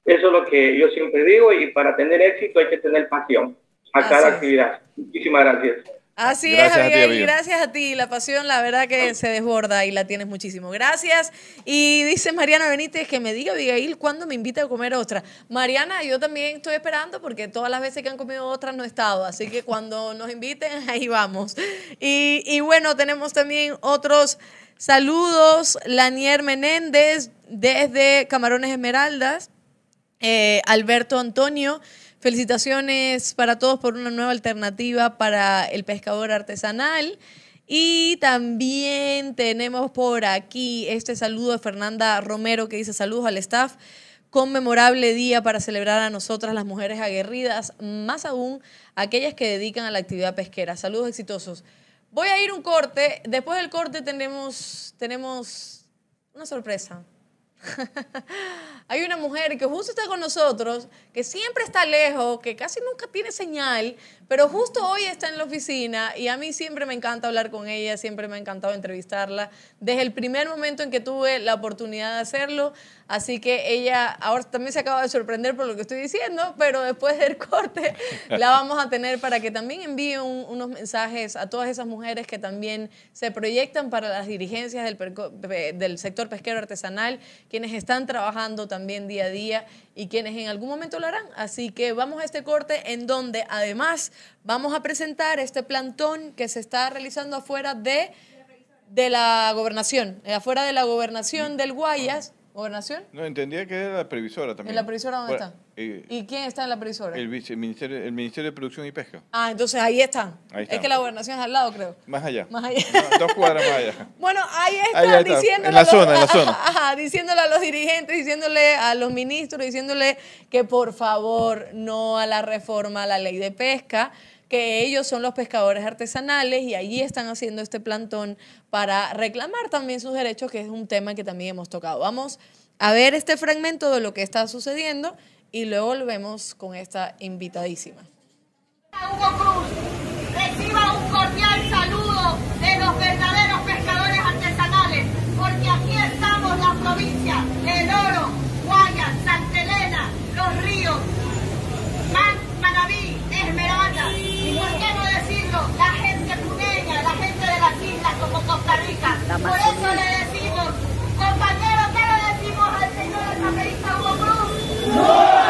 Eso es lo que yo siempre digo y para tener éxito hay que tener pasión a Así cada es. actividad. Muchísimas gracias. Así Gracias es, a ti, Abigail, Abigail. gracias a ti. La pasión, la verdad que se desborda y la tienes muchísimo. Gracias. Y dice Mariana Benítez que me diga, Abigail, ¿cuándo me invita a comer ostra? Mariana, yo también estoy esperando porque todas las veces que han comido ostras no he estado. Así que cuando nos inviten, [LAUGHS] ahí vamos. Y, y bueno, tenemos también otros saludos. Lanier Menéndez desde Camarones Esmeraldas. Eh, Alberto Antonio, felicitaciones para todos por una nueva alternativa para el pescador artesanal. Y también tenemos por aquí este saludo de Fernanda Romero que dice saludos al staff. Conmemorable día para celebrar a nosotras las mujeres aguerridas, más aún aquellas que dedican a la actividad pesquera. Saludos exitosos. Voy a ir un corte. Después del corte tenemos, tenemos una sorpresa. [LAUGHS] Hay una mujer que justo está con nosotros, que siempre está lejos, que casi nunca tiene señal, pero justo hoy está en la oficina y a mí siempre me encanta hablar con ella, siempre me ha encantado entrevistarla, desde el primer momento en que tuve la oportunidad de hacerlo. Así que ella ahora también se acaba de sorprender por lo que estoy diciendo, pero después del [LAUGHS] corte la vamos a tener para que también envíe un- unos mensajes a todas esas mujeres que también se proyectan para las dirigencias del, del sector pesquero artesanal, quienes están trabajando también día a día y quienes en algún momento lo harán. Así que vamos a este corte en donde además vamos a presentar este plantón que se está realizando afuera de, de la gobernación, eh, afuera de la gobernación del Guayas. ¿Gobernación? No, entendía que era la previsora también. ¿En la previsora dónde está? eh, ¿Y quién está en la previsora? el, vice- ministerio, el Ministerio de Producción y Pesca. Ah, entonces ahí están. Ahí Es están. que la gobernación es al lado, creo. Más allá. Más allá. No, dos cuadras más allá. [LAUGHS] Bueno, ahí Ahí están está, diciéndole en la a los- zona, en la zona. [LAUGHS] Ajá, diciéndole a los dirigentes, diciéndole a los ministros, diciéndole que por favor no a la reforma a la ley de pesca, que ellos son los pescadores artesanales y allí están haciendo este plantón para reclamar también sus derechos, que es un tema que también hemos tocado. Vamos a ver este fragmento de lo que está sucediendo y luego volvemos con esta invitadísima. Hugo Cruz, reciba un cordial saludo de los verdaderos pescadores artesanales, porque aquí estamos la provincia, El Oro, Guayas, Santa Elena, Los Ríos, Man- Manabí, Esmeralda, y por qué no decirlo, la gente puneña, la gente de las islas como Costa Rica. Por eso le decimos, compañeros, ¿qué le decimos al señor asambleísta Hugo Cruz?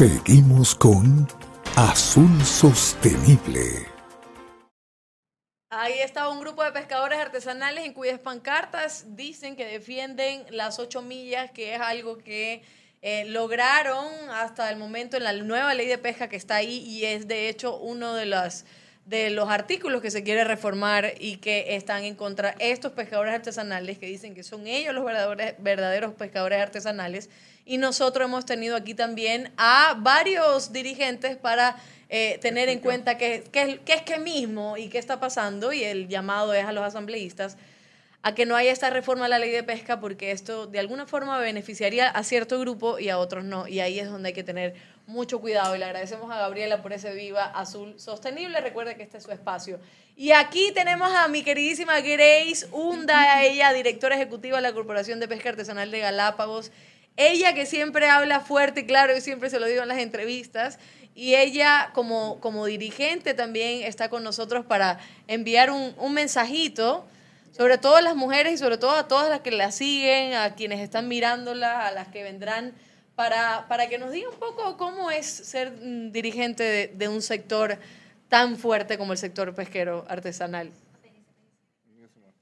Seguimos con Azul Sostenible. Ahí estaba un grupo de pescadores artesanales en cuyas pancartas dicen que defienden las ocho millas, que es algo que eh, lograron hasta el momento en la nueva ley de pesca que está ahí y es de hecho uno de las de los artículos que se quiere reformar y que están en contra estos pescadores artesanales que dicen que son ellos los verdaderos, verdaderos pescadores artesanales y nosotros hemos tenido aquí también a varios dirigentes para eh, tener en cuenta qué, qué, qué es que mismo y qué está pasando y el llamado es a los asambleístas a que no haya esta reforma a la ley de pesca porque esto de alguna forma beneficiaría a cierto grupo y a otros no. Y ahí es donde hay que tener mucho cuidado. Y le agradecemos a Gabriela por ese Viva Azul Sostenible. Recuerde que este es su espacio. Y aquí tenemos a mi queridísima Grace Hunda, ella directora ejecutiva de la Corporación de Pesca Artesanal de Galápagos. Ella que siempre habla fuerte y claro, y siempre se lo digo en las entrevistas. Y ella como, como dirigente también está con nosotros para enviar un, un mensajito sobre todo a las mujeres y sobre todo a todas las que la siguen, a quienes están mirándola, a las que vendrán, para, para que nos diga un poco cómo es ser mm, dirigente de, un sector tan fuerte como el sector pesquero artesanal.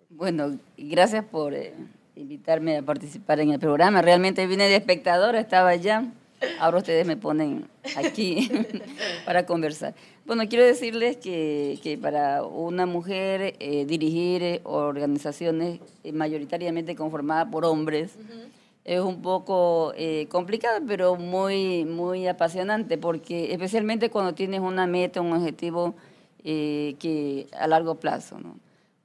Bueno, gracias por eh, invitarme a participar en el programa. Realmente vine de espectadora, estaba allá. Ahora ustedes me ponen aquí [LAUGHS] para conversar. Bueno, quiero decirles que, que para una mujer eh, dirigir eh, organizaciones mayoritariamente conformadas por hombres es un poco complicado, pero muy, muy apasionante, porque especialmente cuando tienes una meta, un objetivo que a largo plazo, ¿no?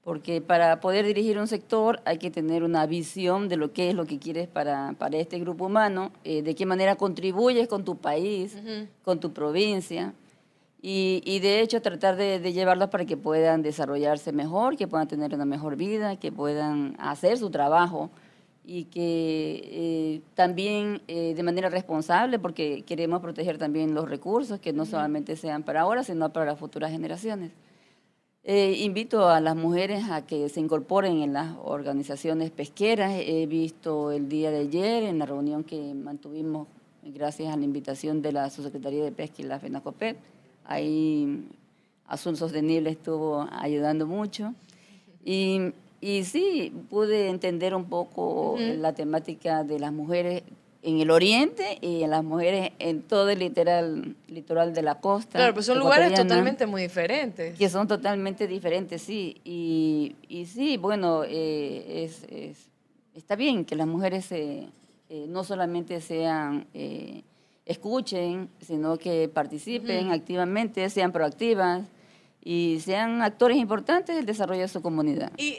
porque para poder dirigir un sector hay que tener una visión de lo que es lo que quieres para, para este grupo humano, eh, de qué manera contribuyes con tu país, con tu provincia, y, y de hecho tratar de, de, llevarlos para que puedan desarrollarse mejor, que puedan tener una mejor vida, que puedan hacer su trabajo y que eh, también eh, de manera responsable, porque queremos proteger también los recursos, que no solamente sean para ahora, sino para las futuras generaciones. Eh, invito a las mujeres a que se incorporen en las organizaciones pesqueras. He visto el día de ayer en la reunión que mantuvimos gracias a la invitación de la Subsecretaría de Pesca y la FENACOPET. Ahí Azul Sostenible estuvo ayudando mucho. Y, y sí, pude entender un poco la temática de las mujeres en el oriente y en las mujeres en todo el literal, litoral de la costa. Claro, pues son lugares totalmente muy diferentes. Que son totalmente diferentes, sí. Y, y sí, bueno, eh, es, es, está bien que las mujeres eh, no solamente sean, eh, escuchen, sino que participen activamente, sean proactivas y sean actores importantes del desarrollo de su comunidad. ¿Y,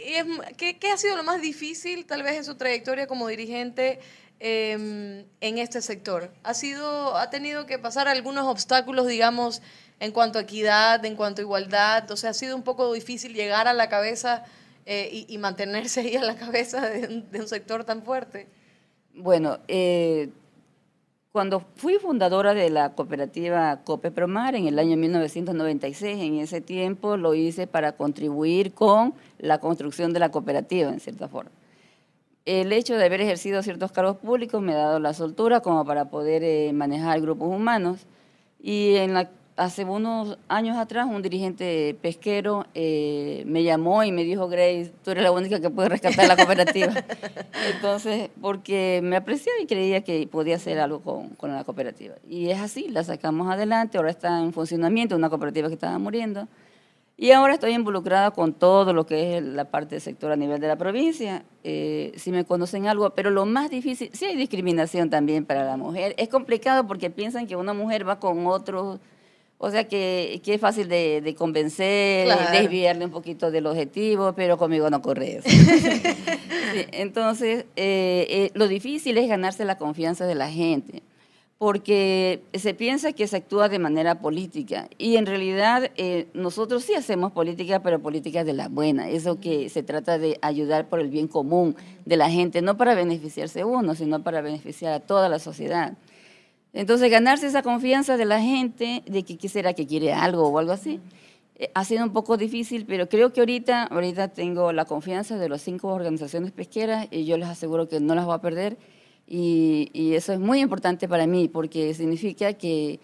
¿qué, ¿qué, ha sido lo más difícil, tal vez, en su trayectoria como dirigente Em, en este sector? ¿Ha, sido, ¿Ha tenido que pasar algunos obstáculos, digamos, en cuanto a equidad, en cuanto a igualdad? O sea, ¿ha sido un poco difícil llegar a la cabeza eh, y, mantenerse ahí a la cabeza de, un sector tan fuerte? Bueno, eh, cuando fui fundadora de la cooperativa Cope Promar en el año 1996, en ese tiempo lo hice para contribuir con la construcción de la cooperativa, en cierta forma el hecho de haber ejercido ciertos cargos públicos me ha dado la soltura como para poder eh, manejar grupos humanos. Y en la, hace unos años atrás un dirigente pesquero eh, me llamó y me dijo, Grace, tú eres la única que puede rescatar la cooperativa. [LAUGHS] Entonces, porque me apreció y creía que podía hacer algo con, con la cooperativa. Y es así, la sacamos adelante, ahora está en funcionamiento, una cooperativa que estaba muriendo. Y ahora estoy involucrada con todo lo que es la parte del sector a nivel de la provincia, eh, si me conocen algo, pero lo más difícil, sí hay discriminación también para la mujer. Es complicado porque piensan que una mujer va con otro, o sea que, que es fácil de, convencer, desviarle un poquito del objetivo, pero conmigo no corre eso. [LAUGHS] entonces, eh, eh, lo difícil es ganarse la confianza de la gente porque se piensa que se actúa de manera política y en realidad eh, nosotros sí hacemos política, pero política de la buena, eso que se trata de ayudar por el bien común de la gente, no para beneficiarse uno, sino para beneficiar a toda la sociedad. Entonces, ganarse esa confianza de la gente, de que quisiera que quiere algo o algo así, eh, ha sido un poco difícil, pero creo que ahorita, ahorita tengo la confianza de las cinco organizaciones pesqueras y yo les aseguro que no las voy a perder Y, y eso es muy importante para mí porque significa que,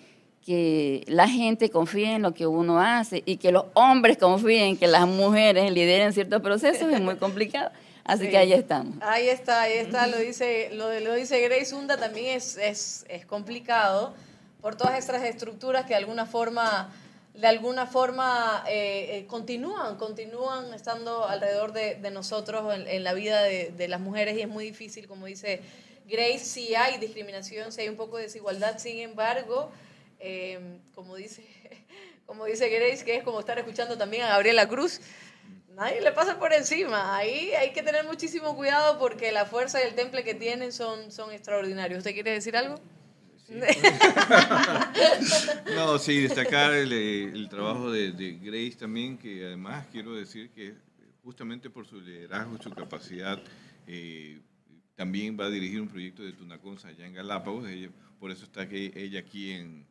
que la gente confíe en lo que uno hace y que los hombres confíen que las mujeres lideren ciertos procesos es muy complicado. Así Sí. que ahí estamos. Ahí está, ahí está, lo dice, lo, lo dice Grace Hunda también es, es, es complicado por todas estas estructuras que de alguna forma, de alguna forma eh, eh, continúan, continúan estando alrededor de, de nosotros en, en la vida de, de las mujeres y es muy difícil, como dice Grace, si hay discriminación, si hay un poco de desigualdad, sin embargo, eh, como dice, [LAUGHS] como dice Grace, que es como estar escuchando también a Gabriela Cruz, nadie le pasa por encima. Ahí hay que tener muchísimo cuidado porque la fuerza y el temple que tienen son, son extraordinarios. ¿Usted quiere decir algo? [LAUGHS] No, sí, destacar el, eh, el trabajo de, Grace también, que además quiero decir que justamente por su liderazgo su capacidad, eh, también va a dirigir un proyecto de Tunaconsa allá en Galápagos. Por eso está que ella aquí en,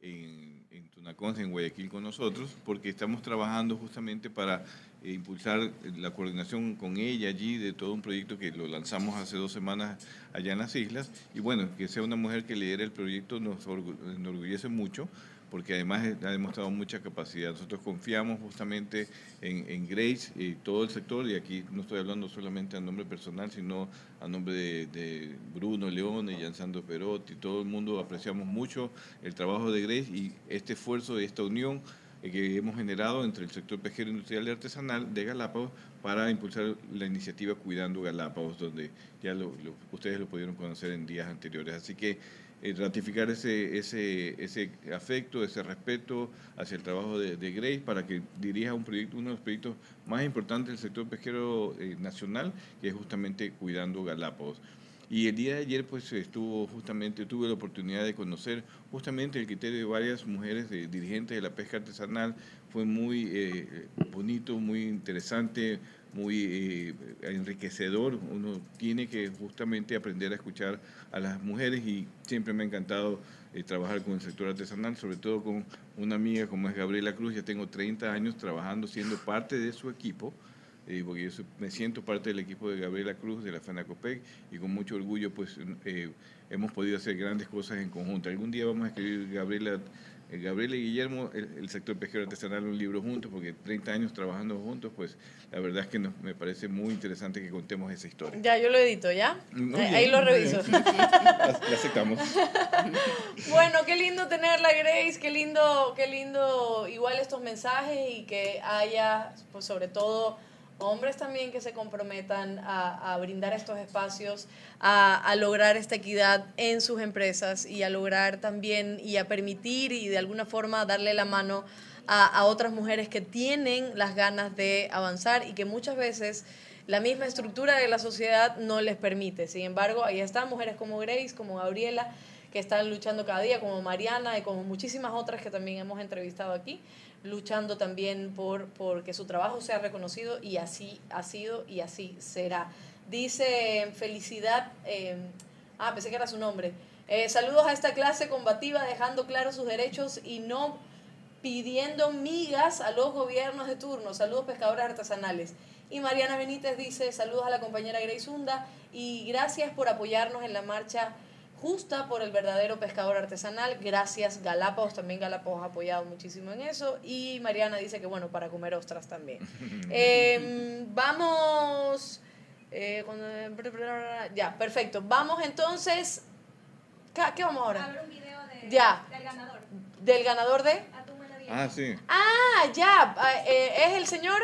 en, en Tunaconsa, en Guayaquil con nosotros, porque estamos trabajando justamente para eh, impulsar la coordinación con ella allí de todo un proyecto que lo lanzamos hace dos semanas allá en las islas. Y bueno, que sea una mujer que lidere el proyecto nos orgu- enorgullece mucho, porque además ha demostrado mucha capacidad. Nosotros confiamos justamente en, en Grace y todo el sector, y aquí no estoy hablando solamente a nombre personal, sino a nombre de, de Bruno Leone, Yansando Perotti, todo el mundo apreciamos mucho el trabajo de Grace y este esfuerzo de esta unión que hemos generado entre el sector pesquero industrial y artesanal de Galápagos para impulsar la iniciativa Cuidando Galápagos, donde ya lo- ustedes lo pudieron conocer en días anteriores. Así que eh, ratificar ese, ese, ese afecto, ese respeto hacia el trabajo de, de Grace para que dirija un proyecto, uno de los proyectos más importantes del sector pesquero eh, nacional, que es justamente Cuidando Galápagos. Y el día de ayer pues estuvo justamente, tuve la oportunidad de conocer justamente el criterio de varias mujeres de, dirigentes de la pesca artesanal. Fue muy eh, bonito, muy interesante, muy eh, enriquecedor. Uno tiene que justamente aprender a escuchar a las mujeres y siempre me ha encantado eh, trabajar con el sector artesanal, sobre todo con una amiga como es Gabriela Cruz. Ya tengo 30 años trabajando, siendo parte de su equipo eh, porque yo soy- me siento parte del equipo de Gabriela Cruz de la FENACOPEC y con mucho orgullo pues eh, hemos podido hacer grandes cosas en conjunto. Algún día vamos a escribir Gabriela, eh, Gabriela y Guillermo, el, el sector pesquero artesanal, un libro juntos, porque 30 años trabajando juntos, pues la verdad es que nos- me parece muy interesante que contemos esa historia. Ya, yo lo edito, ¿ya? Ahí lo reviso. la aceptamos. [LAUGHS] Bueno, qué lindo tenerla, Grace, qué lindo, qué lindo igual estos mensajes y que haya, pues sobre todo, hombres también que se comprometan a, a brindar estos espacios, a, a lograr esta equidad en sus empresas y a lograr también y a permitir y de alguna forma darle la mano a, a otras mujeres que tienen las ganas de avanzar y que muchas veces la misma estructura de la sociedad no les permite. Sin embargo, ahí están mujeres como Grace, como Gabriela, que están luchando cada día, como Mariana y como muchísimas otras que también hemos entrevistado aquí, luchando también por, por que su trabajo sea reconocido y así ha sido y así será. Dice Felicidad, eh, ah, pensé que era su nombre. Eh, saludos a esta clase combativa, dejando claros sus derechos y no pidiendo migas a los gobiernos de turno. Saludos pescadores artesanales. Y Mariana Benítez dice, saludos a la compañera Grace Hunda y gracias por apoyarnos en la marcha justa por el verdadero pescador artesanal. Gracias Galápagos, también Galápagos ha apoyado muchísimo en eso. Y Mariana dice que bueno, para comer ostras también. [LAUGHS] Eh, vamos... eh, cuando- ya, perfecto. Vamos entonces... ¿Qué, vamos ahora? ya. del ganador. ¿Del ganador de? Ah, sí. Ah, ya. ah, eh, es el señor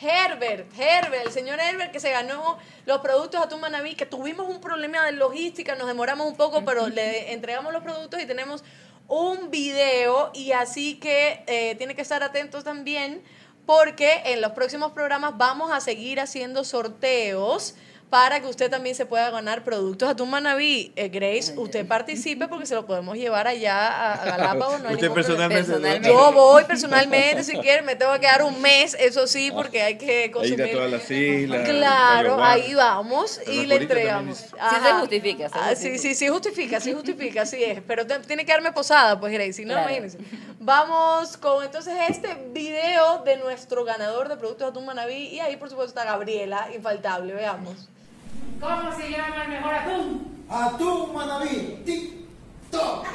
Herbert, Herbert, el señor Herbert que se ganó los productos Atún Manaví, que tuvimos un problema de logística, nos demoramos un poco, pero le entregamos los productos y tenemos un video y así que eh, tiene que estar atentos también porque en los próximos programas vamos a seguir haciendo sorteos para que usted también se pueda ganar productos Atún Manaví. Eh, Grace, usted participe porque se lo podemos llevar allá a, a [LAUGHS] Galápagos. no hay Usted problema. personalmente. Yo voy personalmente, si quieren, me tengo que quedar un mes, eso sí, porque hay que Ahí a consumir. todas las islas. Claro, ahí vamos y le entregamos. Sí se justifica, se Ah, sí, justifica. sí, sí justifica, sí justifica, así es. Pero te- tiene que darme posada, pues, Grace, si no, Claro. imagínense. Vamos con entonces este video de nuestro ganador de productos Atún Manaví y ahí, por supuesto, está Gabriela, infaltable, veamos. ¿Cómo se llama el mejor atún? Atún Manaví, TikTok.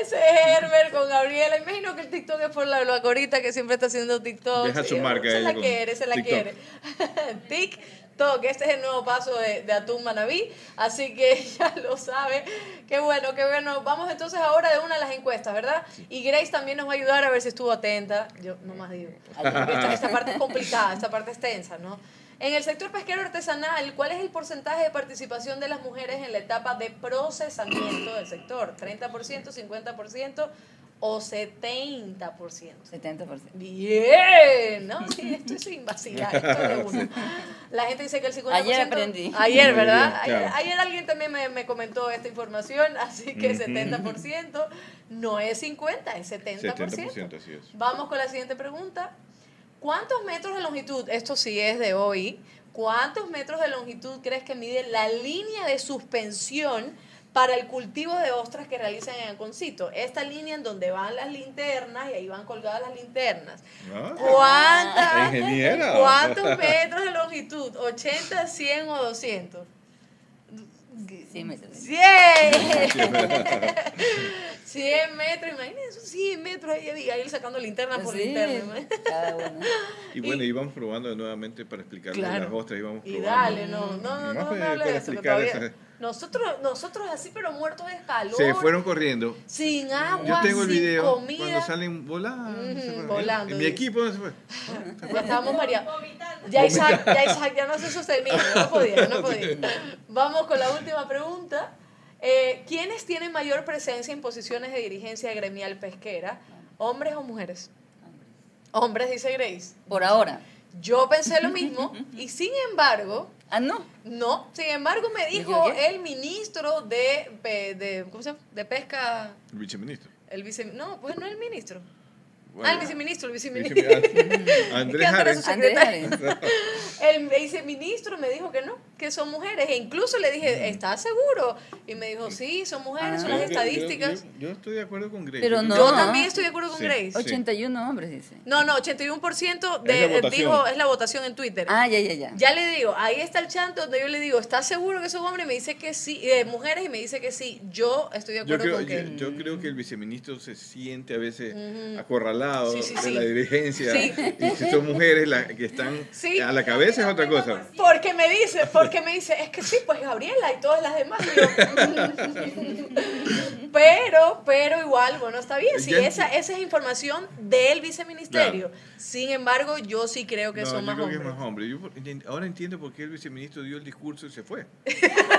Ese es Herbert con Gabriela. Imagino que el TikTok es por la locorita que siempre está haciendo TikTok. Deja su marca Se la quiere, se la quiere. [LAUGHS] TikTok, este es el nuevo paso de, de Atún Manaví. Así que [LAUGHS] ya lo sabe. Qué bueno, qué bueno. Vamos entonces ahora de una a las encuestas, ¿verdad? Y Grace también nos va a ayudar a ver si estuvo atenta. Yo no más digo. Esta, esta parte es complicada, esta parte es tensa, ¿no? En el sector pesquero artesanal, ¿cuál es el porcentaje de participación de las mujeres en la etapa de procesamiento del sector? ¿30%, 50% o 70%? 70%. Bien, ¿no? Sí, esto es sin vacilar, esto de uno. [LAUGHS] La gente dice que el 50%... Ayer aprendí. Ayer, ¿verdad? Ayer, alguien también me, me comentó esta información, así que Ujú. 70% no es 50, es 70%. 70%, así es. Vamos con la siguiente pregunta. ¿Cuántos metros de longitud, esto sí es de hoy, cuántos metros de longitud crees que mide la línea de suspensión para el cultivo de ostras que realizan en Anconcito? Esta línea en donde van las linternas y ahí van colgadas las linternas. Ah. ¿Cuántas, Ingeniera. ¿Cuántos metros de longitud? ¿80, 100 o 200? Sí, me sale. 100. 100 metros, imagínense, esos 100 metros ahí, ahí sacando linterna por Sí, linterna. cada uno. Y bueno, y vamos probando nuevamente para explicarle Claro. las ostras y vamos Y probando. dale, no, no, no, no, Nomás no me para- hables para Nosotros, nosotros así, pero muertos de calor. Se fueron corriendo. Sin agua, Yo tengo el sin video comida. cuando salen volando. Se volando, En mi equipo ¿dónde se fue. Ya estábamos mareados. Ya Isaac, ya Isaac ya no se sostenía, no podía, no podía. [LAUGHS] Vamos con la última pregunta. Eh, ¿Quiénes tienen mayor presencia en posiciones de dirigencia gremial pesquera? ¿Hombres o mujeres? Hombres, dice Grace. Por ahora. Yo pensé lo mismo y sin embargo... Ah, no. No, sin embargo me ¿Y dijo el ministro de, de, ¿cómo se llama? de pesca, El viceministro. el vice, no, pues no el ministro. Bueno. ah, el viceministro, el viceministro. [LAUGHS] Andrés Es antes era su Ares. secretario. El viceministro me dijo que no, que son mujeres. E incluso le dije, ¿estás seguro? Y me dijo, sí, son mujeres, son Yo- las yo- estadísticas. Yo, yo estoy de acuerdo con Grace. Pero no. Yo también estoy de acuerdo con Sí, Grace. sí. 81 hombres, dice. No, no, 81% Es de, la votación. dijo, es la votación en Twitter. Ah, ya, ya, ya. Ya le digo, ahí está el chante donde yo le digo, ¿estás seguro que son hombres? Y me dice que sí, eh, mujeres, y me dice que sí. Yo estoy de Yo acuerdo creo, con que... yo, yo creo que el viceministro se siente a veces acorralado Sí, sí, de sí. la dirigencia. Y si son mujeres las que están a la cabeza es otra cosa. Porque me dice, porque me dice, es que sí, pues Gabriela y todas las demás. Yo, [LAUGHS] pero, pero igual, bueno, está bien. Si esa, esa es información del viceministerio. Sin embargo, yo sí creo que No, son yo más creo que hombres. es más hombre. Yo por- ent- ahora entiendo por qué el viceministro dio el discurso y se fue. [LAUGHS]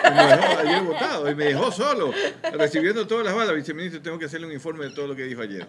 Y me dejó ayer votado y me dejó solo, recibiendo todas las balas. Viceministro, tengo que hacerle un informe de todo lo que dijo ayer.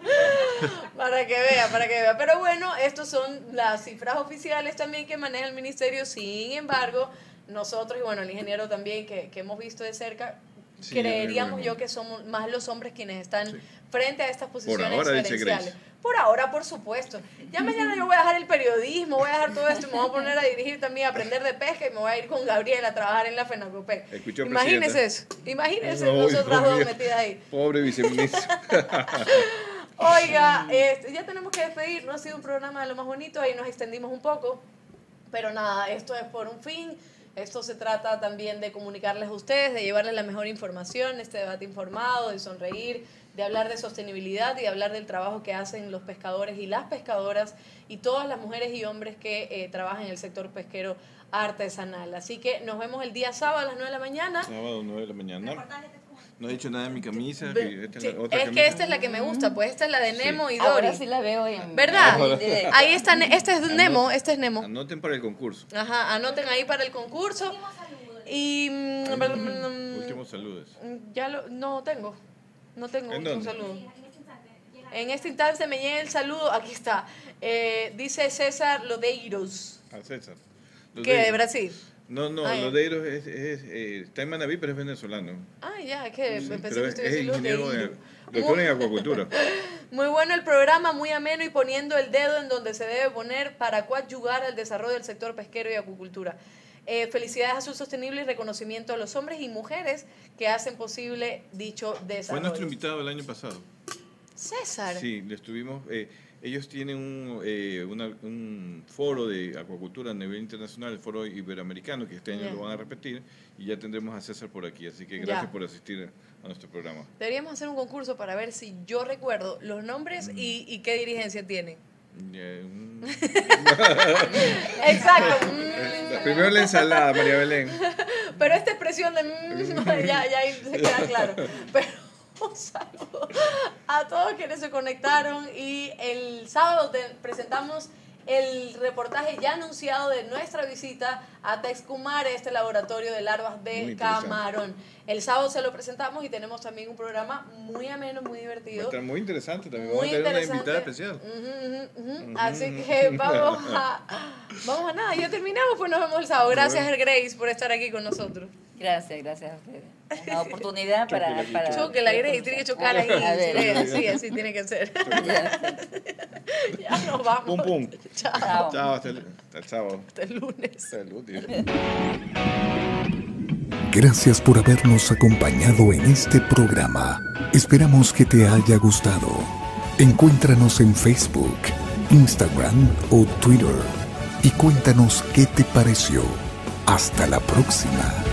[LAUGHS] Para que vea, para que vea. Pero bueno, estos son las cifras oficiales también que maneja el ministerio. Sin embargo, nosotros y bueno, el ingeniero también que, que hemos visto de cerca, Sí, creeríamos yo que somos más los hombres quienes están frente a estas posiciones ahora, dice gerenciales. Grace. Por ahora, por supuesto. Ya mañana yo voy a dejar el periodismo, voy a dejar todo esto me voy a poner a dirigir también, a aprender de pesca y me voy a ir con Gabriela a trabajar en la Imagínese presidenta. eso. Imagínese Ay, nosotras dos metidas ahí. Pobre viceministro. [LAUGHS] Oiga, este, ya tenemos que despedirnos. Ha sido un programa de lo más bonito. Ahí nos extendimos un poco. Pero nada, esto es por un fin. Esto se trata también de comunicarles a ustedes, de llevarles la mejor información, este debate informado, de sonreír, de hablar de sostenibilidad y de hablar del trabajo que hacen los pescadores y las pescadoras y todas las mujeres y hombres que eh, trabajan en el sector pesquero artesanal. Así que nos vemos el día sábado a las 9 de la mañana. Sábado 9 de la mañana. No he dicho nada de mi camisa. Que esta es sí, la otra es camisa. que esta es la que me gusta, pues esta es la de Nemo y Dory. Ahora sí la veo en... ¿Verdad? Ahora. Ahí está, este es Nemo, este es Nemo. Anoten para el concurso. Ajá, anoten ahí para el concurso. Y mm, Últimos saludos. ya lo, no tengo, no tengo ¿En dónde? saludo. En este instante me llega el saludo, aquí está. Eh, dice César Lodeiros, A César. Que de. Brasil. No, no, Ah, ya. Lodeiros es, es, eh, está en Manaví, pero es venezolano. Ah, ya, es que Sí, pensé que es, usted es ingeniero de, Lodeiro. doctor en acuacultura. [LAUGHS] Muy bueno el programa, muy ameno y poniendo el dedo en donde se debe poner para coadyugar al desarrollo del sector pesquero y acuicultura. Eh, felicidades a su sostenible y reconocimiento a los hombres y mujeres que hacen posible dicho Fue desarrollo. nuestro invitado el año pasado. César. Sí, le estuvimos. eh, Ellos tienen un, eh, una- un foro de acuacultura a nivel internacional, el foro iberoamericano, que este año lo van a repetir, y ya tendremos a César por aquí. Así que Ya. gracias por asistir a nuestro programa. Deberíamos hacer un concurso para ver si yo recuerdo los nombres y, y qué dirigencia tienen. Mm. [LAUGHS] Exacto. [LAUGHS] Primero la ensalada, María Belén. Pero esta expresión de mm, [LAUGHS] ya, ya ahí se queda claro. Pero un saludo a todos quienes se conectaron y el sábado te presentamos el reportaje ya anunciado de nuestra visita a Texcumare, este laboratorio de larvas de camarón. El sábado se lo presentamos y tenemos también un programa muy ameno, muy Va a divertido. estar muy interesante también. Muy Vamos a tener una invitada especial. Así que [LAUGHS] vamos a, vamos a nada, ya terminamos, pues nos vemos el sábado. Gracias, Grace, por estar aquí con nosotros. Gracias, gracias a ustedes. [LAUGHS] Una oportunidad para... para Choque la Grace, tiene que chocar ahí. A ver. Sí, así, así tiene que ser. [LAUGHS] [LAUGHS] ya nos vamos. Pum, pum. Chao. Chao, hasta el, hasta el sábado. Hasta el lunes. Hasta el lunes. Gracias por habernos acompañado en este programa. Esperamos que te haya gustado. Encuéntranos en Facebook, Instagram o Twitter y cuéntanos qué te pareció. Hasta la próxima.